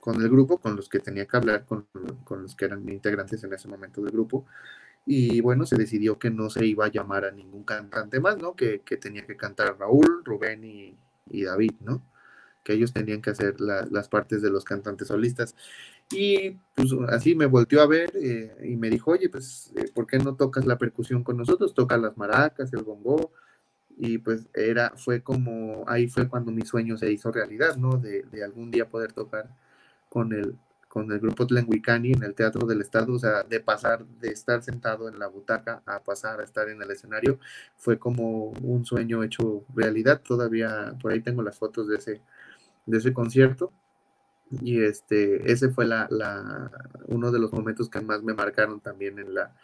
con el grupo, con los que tenía que hablar, con, con los que eran integrantes en ese momento del grupo, y bueno, se decidió que no se iba a llamar a ningún cantante más, ¿no? Que, tenía que cantar Raúl, Rubén y, David, ¿no? Que ellos tenían que hacer las partes de los cantantes solistas. Y pues así me volteó a ver eh, y me dijo, oye, pues, eh, ¿por qué no tocas la percusión con nosotros? Toca las maracas, el bongo. Y pues era, fue como, ahí fue cuando mi sueño se hizo realidad, ¿no? De, de algún día poder tocar con el, con el grupo Tlenguicani en el Teatro del Estado, o sea, de pasar de estar sentado en la butaca a pasar a estar en el escenario, fue como un sueño hecho realidad. Todavía por ahí tengo las fotos de ese, de ese concierto. Y este, ese fue la, la, uno de los momentos que más me marcaron también en la,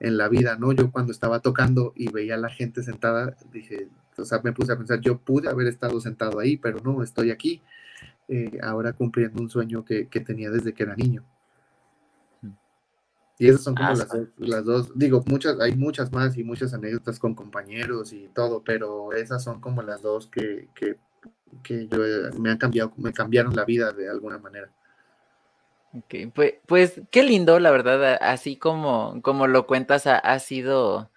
en la vida, ¿no? Yo cuando estaba tocando y veía a la gente sentada, dije, o sea, me puse a pensar, yo pude haber estado sentado ahí, pero no, estoy aquí eh, ahora cumpliendo un sueño que, tenía desde que era niño. Y esas son como las, las, dos, digo, muchas, hay muchas más y muchas anécdotas con compañeros y todo, pero esas son como las dos que, que, que yo, me han cambiado, me cambiaron la vida de alguna manera. Ok, pues, pues qué lindo, la verdad, así como, como lo cuentas, ha, sido,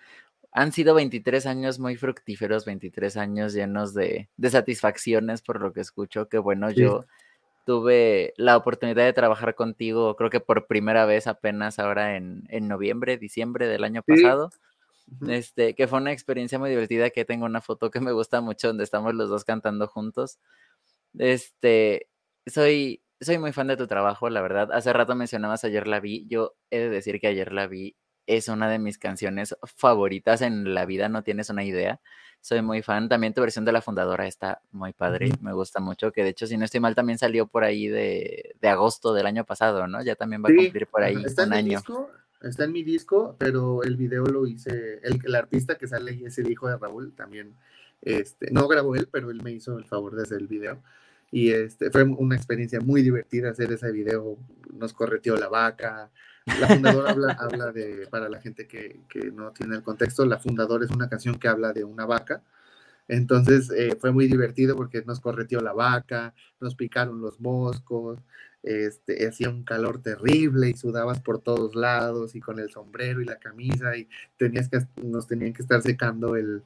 han sido 23 años muy fructíferos, 23 años llenos de, de satisfacciones por lo que escucho, que bueno, yo tuve la oportunidad de trabajar contigo, creo que por primera vez apenas ahora en, en noviembre, diciembre del año pasado. Este, que fue una experiencia muy divertida, que tengo una foto que me gusta mucho donde estamos los dos cantando juntos. Este, soy, soy muy fan de tu trabajo, la verdad. Hace rato mencionabas Ayer la vi. Yo he de decir que Ayer la vi es una de mis canciones favoritas en la vida, no tienes una idea. Soy muy fan. También tu versión de la fundadora está muy padre, me gusta mucho. Que de hecho, si no estoy mal, también salió por ahí de, agosto del año pasado, ¿no? Ya también va a cumplir por ahí un año. está en mi disco, pero el video lo hice, el, el artista que sale es el hijo de Raúl, también, este, no grabó él, pero él me hizo el favor de hacer el video. Y este, fue una experiencia muy divertida hacer ese video. Nos correteó la vaca. La fundadora habla, de, para la gente que, no tiene el contexto, la fundadora es una canción que habla de una vaca. Entonces eh, fue muy divertido porque nos correteó la vaca, nos picaron los moscos, este, hacía un calor terrible y sudabas por todos lados y con el sombrero y la camisa y tenías que, nos tenían que estar secando el,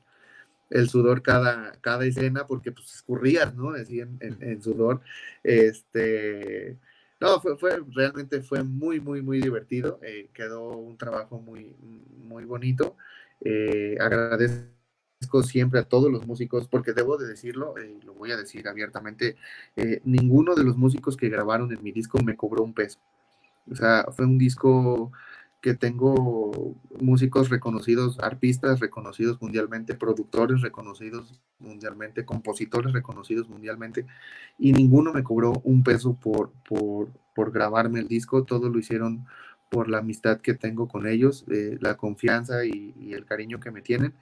el sudor cada, cada escena porque pues escurrías, ¿no? Así en, sudor. Este, no, fue, fue, realmente fue muy, muy, muy divertido. Eh, quedó un trabajo muy, muy bonito. Eh, agradezco siempre a todos los músicos, porque debo de decirlo, y lo voy a decir abiertamente, eh, ninguno de los músicos que grabaron en mi disco me cobró un peso. O sea, fue un disco que tengo músicos reconocidos, artistas reconocidos mundialmente, productores reconocidos mundialmente, compositores reconocidos mundialmente, y ninguno me cobró un peso por, por, por grabarme el disco, todo lo hicieron por la amistad que tengo con ellos, eh, la confianza y, y, el cariño que me tienen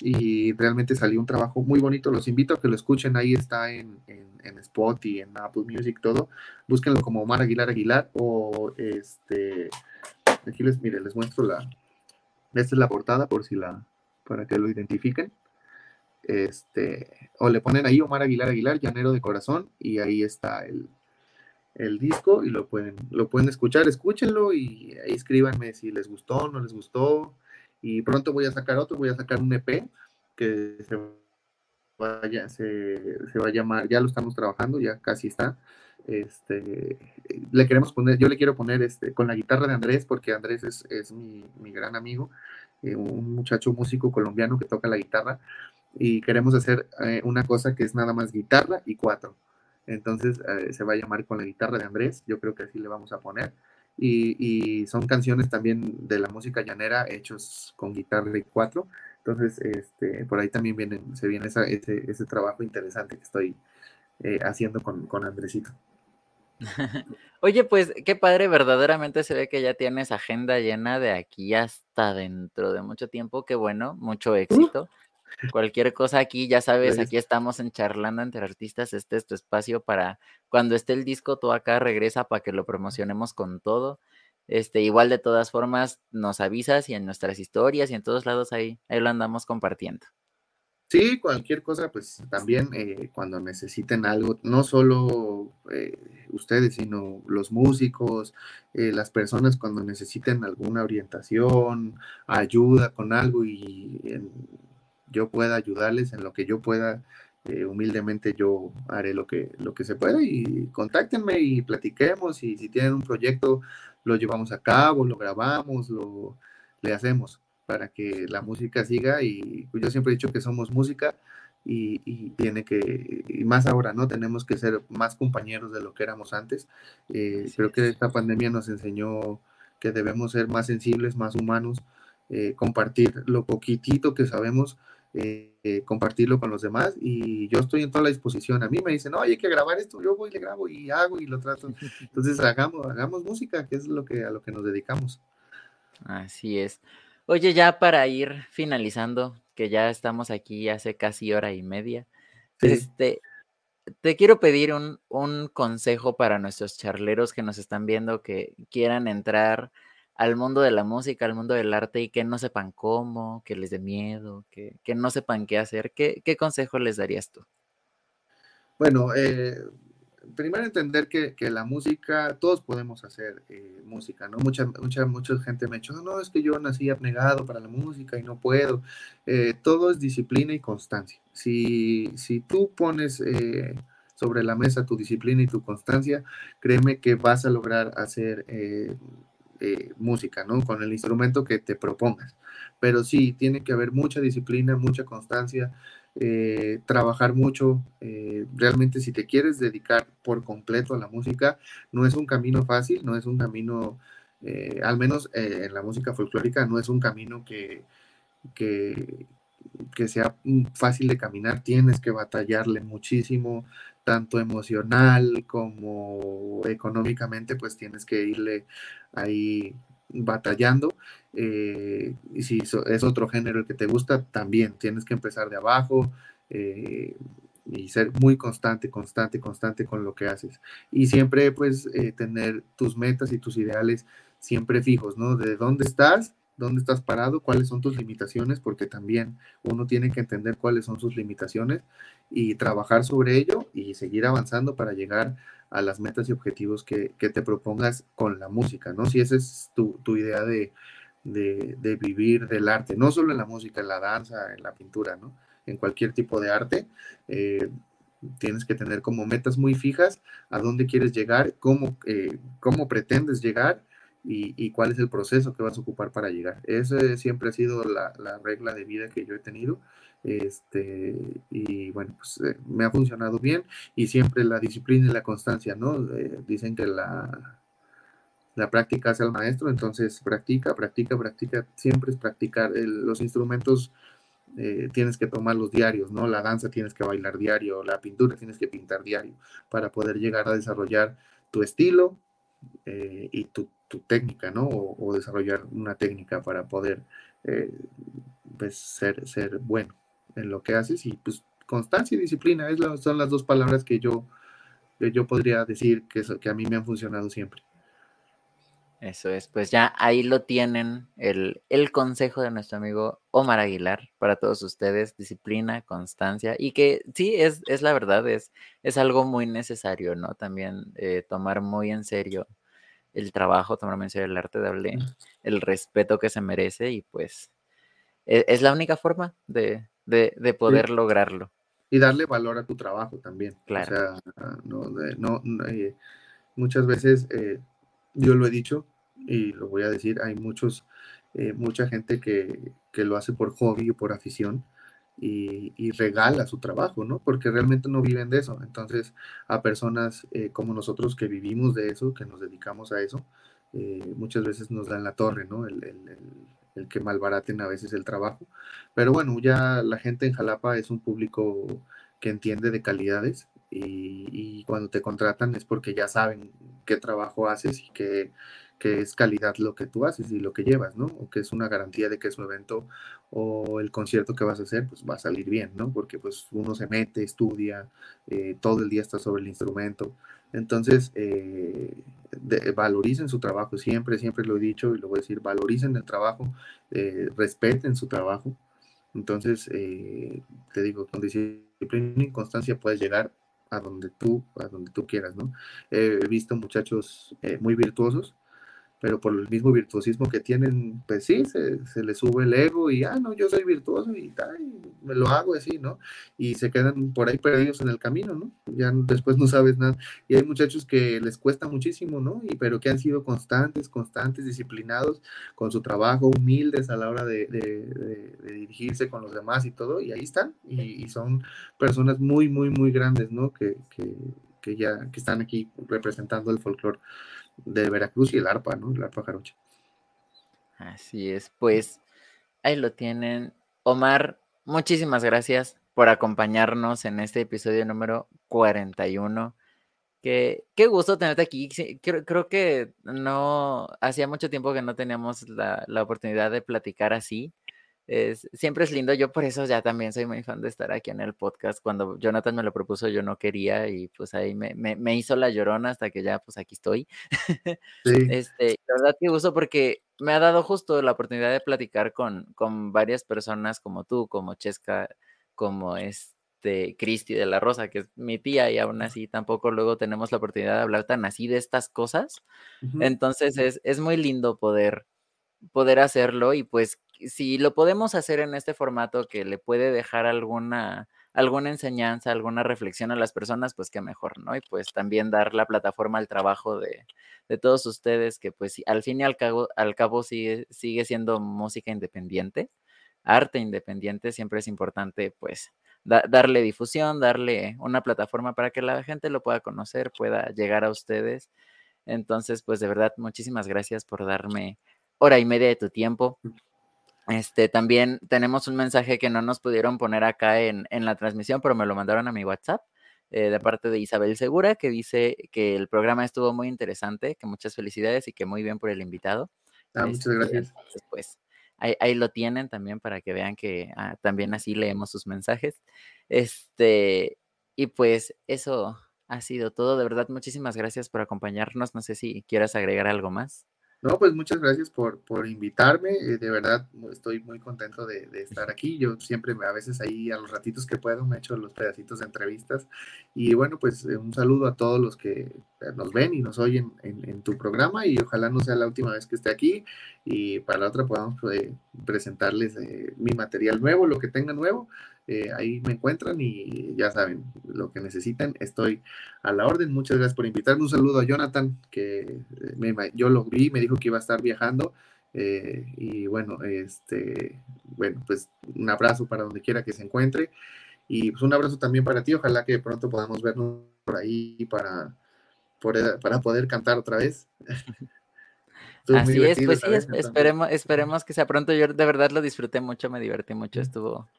y realmente salió un trabajo muy bonito. Los invito a que lo escuchen, ahí está en, en, en Spotify, en Apple Music, todo. Búsquenlo como Omar Aguilar Aguilar o este, aquí les, mire, les muestro la, esta es la portada por si la, para que lo identifiquen. Este, o le ponen ahí Omar Aguilar Aguilar, Llanero de Corazón, y ahí está el, el disco y lo pueden, lo pueden escuchar, escúchenlo y ahí escríbanme si les gustó, no les gustó, y pronto voy a sacar otro, voy a sacar un EP que se, vaya, se, va a llamar, ya lo estamos trabajando, ya casi está. Este, le queremos poner, yo le quiero poner este, con la guitarra de Andrés, porque Andrés es, mi, gran amigo, eh, un muchacho músico colombiano que toca la guitarra, y queremos hacer eh, una cosa que es nada más guitarra y cuatro. Entonces eh, se va a llamar con la guitarra de Andrés, yo creo que así le vamos a poner y, son canciones también de la música llanera hechos con guitarra y cuatro. Entonces, este, por ahí también viene, se viene ese, ese, trabajo interesante que estoy eh, haciendo con, con Andresito. Oye, pues qué padre, verdaderamente se ve que ya tienes agenda llena de aquí hasta dentro de mucho tiempo, qué bueno, mucho éxito. Cualquier cosa aquí, ya sabes, aquí estamos en Charlando entre Artistas. Este es tu espacio para cuando esté el disco, tú acá regresa para que lo promocionemos con todo. Este, igual de todas formas, nos avisas y en nuestras historias y en todos lados ahí, ahí lo andamos compartiendo. Sí, cualquier cosa, pues también eh, cuando necesiten algo, no solo eh, ustedes, sino los músicos, eh, las personas cuando necesiten alguna orientación, ayuda con algo y yo pueda ayudarles en lo que yo pueda. Eh, humildemente yo haré lo que, lo que se pueda y contáctenme y platiquemos y si tienen un proyecto lo llevamos a cabo, lo grabamos, lo le hacemos para que la música siga y pues, yo siempre he dicho que somos música y, tiene que, y más ahora, ¿no? Tenemos que ser más compañeros de lo que éramos antes. Eh, creo que esta pandemia nos enseñó que debemos ser más sensibles, más humanos, eh, compartir lo poquitito que sabemos eh, compartirlo con los demás y yo estoy en toda la disposición. A mí me dicen, no, hay que grabar esto, yo voy, le grabo y hago y lo trato. Entonces hagamos, hagamos música, que es lo que, a lo que nos dedicamos. Así es. Oye, ya para ir finalizando, que ya estamos aquí hace casi hora y media, este, te quiero pedir un, un, consejo para nuestros charleros que nos están viendo, que quieran entrar al mundo de la música, al mundo del arte y que no sepan cómo, que les dé miedo, que, que no sepan qué hacer. ¿Qué, ¿Qué, consejo les darías tú? Bueno, eh, primero entender que, que, la música, todos podemos hacer eh, música, ¿no? Mucha, mucha, mucha gente me ha dicho, no, es que yo nací abnegado para la música y no puedo. Eh, todo es disciplina y constancia. Si, si tú pones sobre la mesa tu disciplina y tu constancia, créeme que vas a lograr hacer música, ¿no? Con el instrumento que te propongas. Pero sí, tiene que haber mucha disciplina, mucha constancia, eh, trabajar mucho. Eh, realmente si te quieres dedicar por completo a la música, no es un camino fácil, no es un camino, eh, al menos en la música folclórica, no es un camino que, que sea fácil de caminar, tienes que batallarle muchísimo, tanto emocional como económicamente, pues tienes que irle ahí batallando. Eh, y si es otro género el que te gusta, también tienes que empezar de abajo eh, y ser muy constante, constante, constante con lo que haces. Y siempre pues eh, tener tus metas y tus ideales siempre fijos, ¿no? De dónde estás, dónde estás parado, cuáles son tus limitaciones, porque también uno tiene que entender cuáles son sus limitaciones y trabajar sobre ello y seguir avanzando para llegar a las metas y objetivos que, que te propongas con la música, ¿no? Si esa es tu, tu idea de, de, de, vivir del arte, no solo en la música, en la danza, en la pintura, ¿no? En cualquier tipo de arte, eh, tienes que tener como metas muy fijas a dónde quieres llegar, cómo, eh, cómo pretendes llegar y, cuál es el proceso que vas a ocupar para llegar. Esa siempre ha sido la, la regla de vida que yo he tenido este, y bueno, pues eh, me ha funcionado bien y siempre la disciplina y la constancia, ¿no? Eh, dicen que la, la práctica hace al maestro, entonces practica, practica, practica, siempre es practicar. Los instrumentos eh, tienes que tomarlos diarios, ¿no? La danza tienes que bailar diario, la pintura tienes que pintar diario para poder llegar a desarrollar tu estilo y tu, tu, técnica, ¿no? O, desarrollar una técnica para poder eh, pues ser, ser bueno en lo que haces y pues constancia y disciplina es son las dos palabras que yo, yo podría decir que, que a mí me han funcionado siempre. Eso es, pues ya ahí lo tienen, el, el, consejo de nuestro amigo Omar Aguilar para todos ustedes, disciplina, constancia, y que sí, es, es la verdad, es, es algo muy necesario, ¿no? También eh, tomar muy en serio el trabajo, tomar muy en serio el arte, darle el respeto que se merece y pues es, es la única forma de, de, de poder sí. lograrlo. Y darle valor a tu trabajo también. Claro. O sea, no, no, no eh, muchas veces, eh, yo lo he dicho y lo voy a decir, hay muchos, eh, mucha gente que, que, lo hace por hobby o por afición y, y, regala su trabajo, ¿no? Porque realmente no viven de eso. Entonces, a personas eh, como nosotros que vivimos de eso, que nos dedicamos a eso, eh, muchas veces nos dan la torre, ¿no? El, el, el, el que malbaraten a veces el trabajo. Pero bueno, ya la gente en Jalapa es un público que entiende de calidades y, y cuando te contratan es porque ya saben qué trabajo haces y qué, que es calidad lo que tú haces y lo que llevas, ¿no? O que es una garantía de que su evento o el concierto que vas a hacer, pues va a salir bien, ¿no? Porque pues uno se mete, estudia, eh, todo el día está sobre el instrumento. Entonces, eh, valoricen su trabajo, siempre, siempre lo he dicho y lo voy a decir, valoricen el trabajo, eh, respeten su trabajo. Entonces, eh, te digo, con disciplina y constancia puedes llegar a donde tú, a donde tú quieras, ¿no? he visto muchachos muy virtuosos pero por el mismo virtuosismo que tienen, pues sí, se, se les sube el ego y, ah, no, yo soy virtuoso y, ay, me lo hago así, ¿no? Y se quedan por ahí perdidos en el camino, ¿no? Ya después no sabes nada. Y hay muchachos que les cuesta muchísimo, ¿no? Y, pero que han sido constantes, constantes, disciplinados con su trabajo, humildes a la hora de, de, de, de dirigirse con los demás y todo, y ahí están. Y, y son personas muy, muy, muy grandes, ¿no? Que, que, que ya que están aquí representando el folclore de Veracruz y el arpa, ¿no? El arpa jarocha. Así es, pues ahí lo tienen. Omar, muchísimas gracias por acompañarnos en este episodio número 41. Qué, qué gusto tenerte aquí. Creo, creo, que no, hacía mucho tiempo que no teníamos la, la oportunidad de platicar así. Es, siempre es lindo. Yo por eso ya también soy muy fan de estar aquí en el podcast. Cuando Jonathan me lo propuso, yo no quería y pues ahí me, me, hizo la llorona hasta que ya pues aquí estoy. Sí. este, la verdad que uso porque me ha dado justo la oportunidad de platicar con, con varias personas como tú, como Chesca, como este Cristi de la Rosa, que es mi tía, y aún así tampoco luego tenemos la oportunidad de hablar tan así de estas cosas. Entonces es, es muy lindo poder, poder hacerlo y pues si lo podemos hacer en este formato que le puede dejar alguna, alguna enseñanza, alguna reflexión a las personas, pues qué mejor, ¿no? Y pues también dar la plataforma al trabajo de, todos ustedes, que pues al fin y al cabo, al cabo sigue, sigue siendo música independiente, arte independiente, siempre es importante pues darle difusión, darle una plataforma para que la gente lo pueda conocer, pueda llegar a ustedes. Entonces, pues de verdad, muchísimas gracias por darme hora y media de tu tiempo. Este, también tenemos un mensaje que no nos pudieron poner acá en, la transmisión, pero me lo mandaron a mi WhatsApp eh, de parte de Isabel Segura, que dice que el programa estuvo muy interesante, que muchas felicidades y que muy bien por el invitado. Ah, muchas este, gracias. pues ahí, lo tienen también para que vean que ah, también así leemos sus mensajes. Este, y pues eso ha sido todo. De verdad, muchísimas gracias por acompañarnos. No sé si quieras agregar algo más. No, pues muchas gracias por, por invitarme. Eh, de verdad, estoy muy contento de, estar aquí. Yo siempre, a veces ahí a los ratitos que puedo, me echo los pedacitos de entrevistas. Y bueno, pues eh, un saludo a todos los que eh, nos ven y nos oyen en, tu programa. Y ojalá no sea la última vez que esté aquí. Y para la otra podamos presentarles mi material nuevo, lo que tenga nuevo. Eh, ahí me encuentran y ya saben, lo que necesiten, estoy a la orden. Muchas gracias por invitarme. Un saludo a Jonathan, que eh, yo lo vi, me dijo que iba a estar viajando. Eh, y bueno, este, bueno, pues un abrazo para donde quiera que se encuentre. Y pues un abrazo también para ti. Ojalá que pronto podamos vernos por ahí para, para poder cantar otra vez. Así es, pues sí, esperemos, esperemos que sea pronto. Yo de verdad lo disfruté mucho, me divertí mucho, estuvo,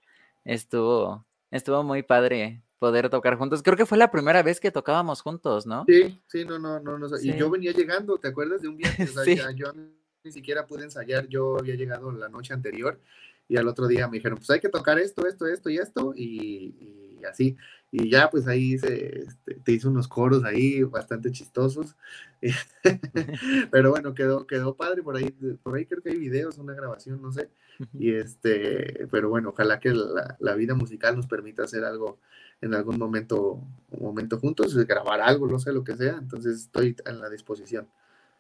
estuvo, estuvo muy padre poder tocar juntos. Creo que fue la primera vez que tocábamos juntos, ¿no? Sí, sí, no, no, no, no. Y yo venía llegando, ¿te acuerdas de un viaje? sí. Yo ni siquiera pude ensayar, yo había llegado la noche anterior y al otro día me dijeron, pues hay que tocar esto, esto, esto y esto, y, así. Y ya, pues ahí se, este, te hice unos coros ahí bastante chistosos. Pero bueno, quedó, quedó padre por ahí, por ahí creo que hay videos, una grabación, no sé. Y este, pero bueno, ojalá que la, vida musical nos permita hacer algo en algún momento, un momento juntos, grabar algo, no sé lo que sea. Entonces estoy en la disposición.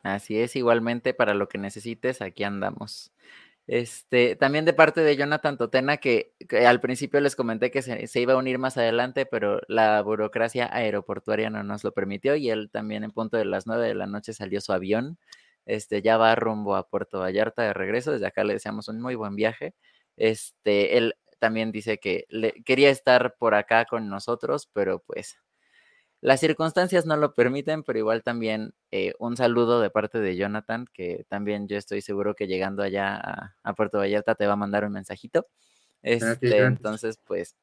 Así es, igualmente para lo que necesites, aquí andamos. Este, también de parte de Jonathan Totena, que, al principio les comenté que se, iba a unir más adelante, pero la burocracia aeroportuaria no nos lo permitió y él también en punto de las nueve de la noche salió su avión este, ya va rumbo a Puerto Vallarta de regreso. Desde acá le deseamos un muy buen viaje. Este, él también dice que le, quería estar por acá con nosotros, pero pues las circunstancias no lo permiten, pero igual también eh, un saludo de parte de Jonathan, que también yo estoy seguro que llegando allá a, Puerto Vallarta te va a mandar un mensajito. Este, entonces, pues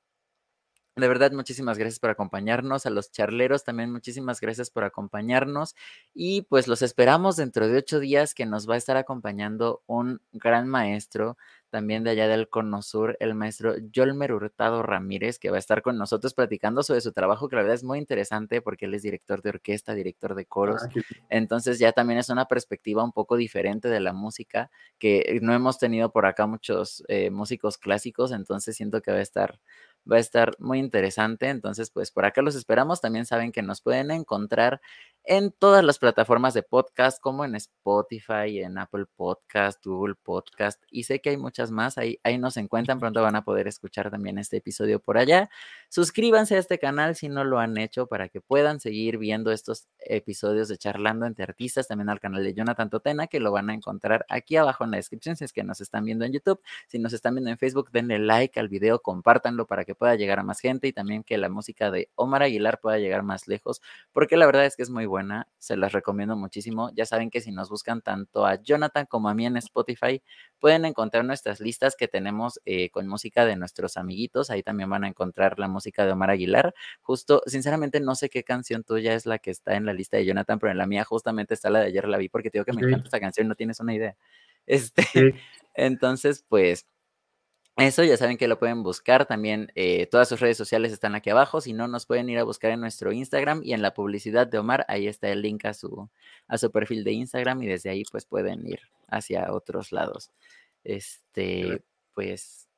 de verdad, muchísimas gracias por acompañarnos. A los charleros también muchísimas gracias por acompañarnos. Y pues los esperamos dentro de ocho días que nos va a estar acompañando un gran maestro también de allá del Cono Sur, el maestro Yolmer Hurtado Ramírez, que va a estar con nosotros platicando sobre su trabajo, que la verdad es muy interesante porque él es director de orquesta, director de coros. Ah, Entonces ya también es una perspectiva un poco diferente de la música, que no hemos tenido por acá muchos eh, músicos clásicos, entonces siento que va a estar va a estar muy interesante. Entonces, pues por acá los esperamos. También saben que nos pueden encontrar en todas las plataformas de podcast, como en Spotify, en Apple Podcast, Google Podcast, y sé que hay muchas más, ahí, ahí nos encuentran, pronto van a poder escuchar también este episodio por allá. Suscríbanse a este canal si no lo han hecho para que puedan seguir viendo estos episodios de Charlando entre Artistas, también al canal de Jonathan Totena, que lo van a encontrar aquí abajo en la descripción si es que nos están viendo en YouTube, si nos están viendo en Facebook, denle like al video, compártanlo para que pueda llegar a más gente y también que la música de Omar Aguilar pueda llegar más lejos, porque la verdad es que es muy buena se las recomiendo muchísimo. Ya saben que si nos buscan tanto a Jonathan como a mí en Spotify, pueden encontrar nuestras listas que tenemos eh, con música de nuestros amiguitos. Ahí también van a encontrar la música de Omar Aguilar. Justo, sinceramente, no sé qué canción tuya es la que está en la lista de Jonathan, pero en la mía justamente está la de ayer la vi porque te digo que me encanta esta canción, no tienes una idea. Este, entonces, pues eso ya saben que lo pueden buscar. También eh, todas sus redes sociales están aquí abajo. Si no, nos pueden ir a buscar en nuestro Instagram y en la publicidad de Omar. Ahí está el link a su, a su perfil de Instagram y desde ahí pues pueden ir hacia otros lados. Este, pues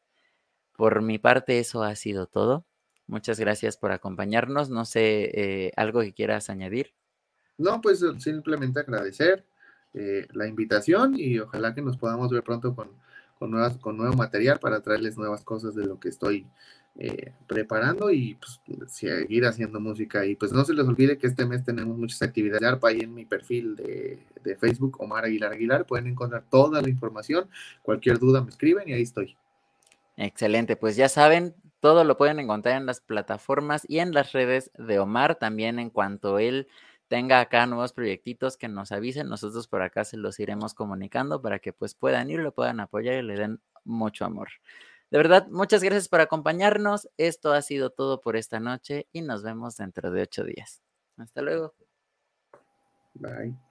por mi parte eso ha sido todo. Muchas gracias por acompañarnos. No sé, eh, algo que quieras añadir. No, pues simplemente agradecer eh, la invitación y ojalá que nos podamos ver pronto con con, nuevas, con nuevo material para traerles nuevas cosas de lo que estoy eh, preparando y pues, seguir haciendo música. Y pues no se les olvide que este mes tenemos muchas actividades de ARPA ahí en mi perfil de, de Facebook, Omar Aguilar Aguilar. Pueden encontrar toda la información. Cualquier duda me escriben y ahí estoy. Excelente, pues ya saben, todo lo pueden encontrar en las plataformas y en las redes de Omar también en cuanto él tenga acá nuevos proyectitos que nos avisen, nosotros por acá se los iremos comunicando para que pues puedan ir, lo puedan apoyar y le den mucho amor. De verdad, muchas gracias por acompañarnos. Esto ha sido todo por esta noche y nos vemos dentro de ocho días. Hasta luego. Bye.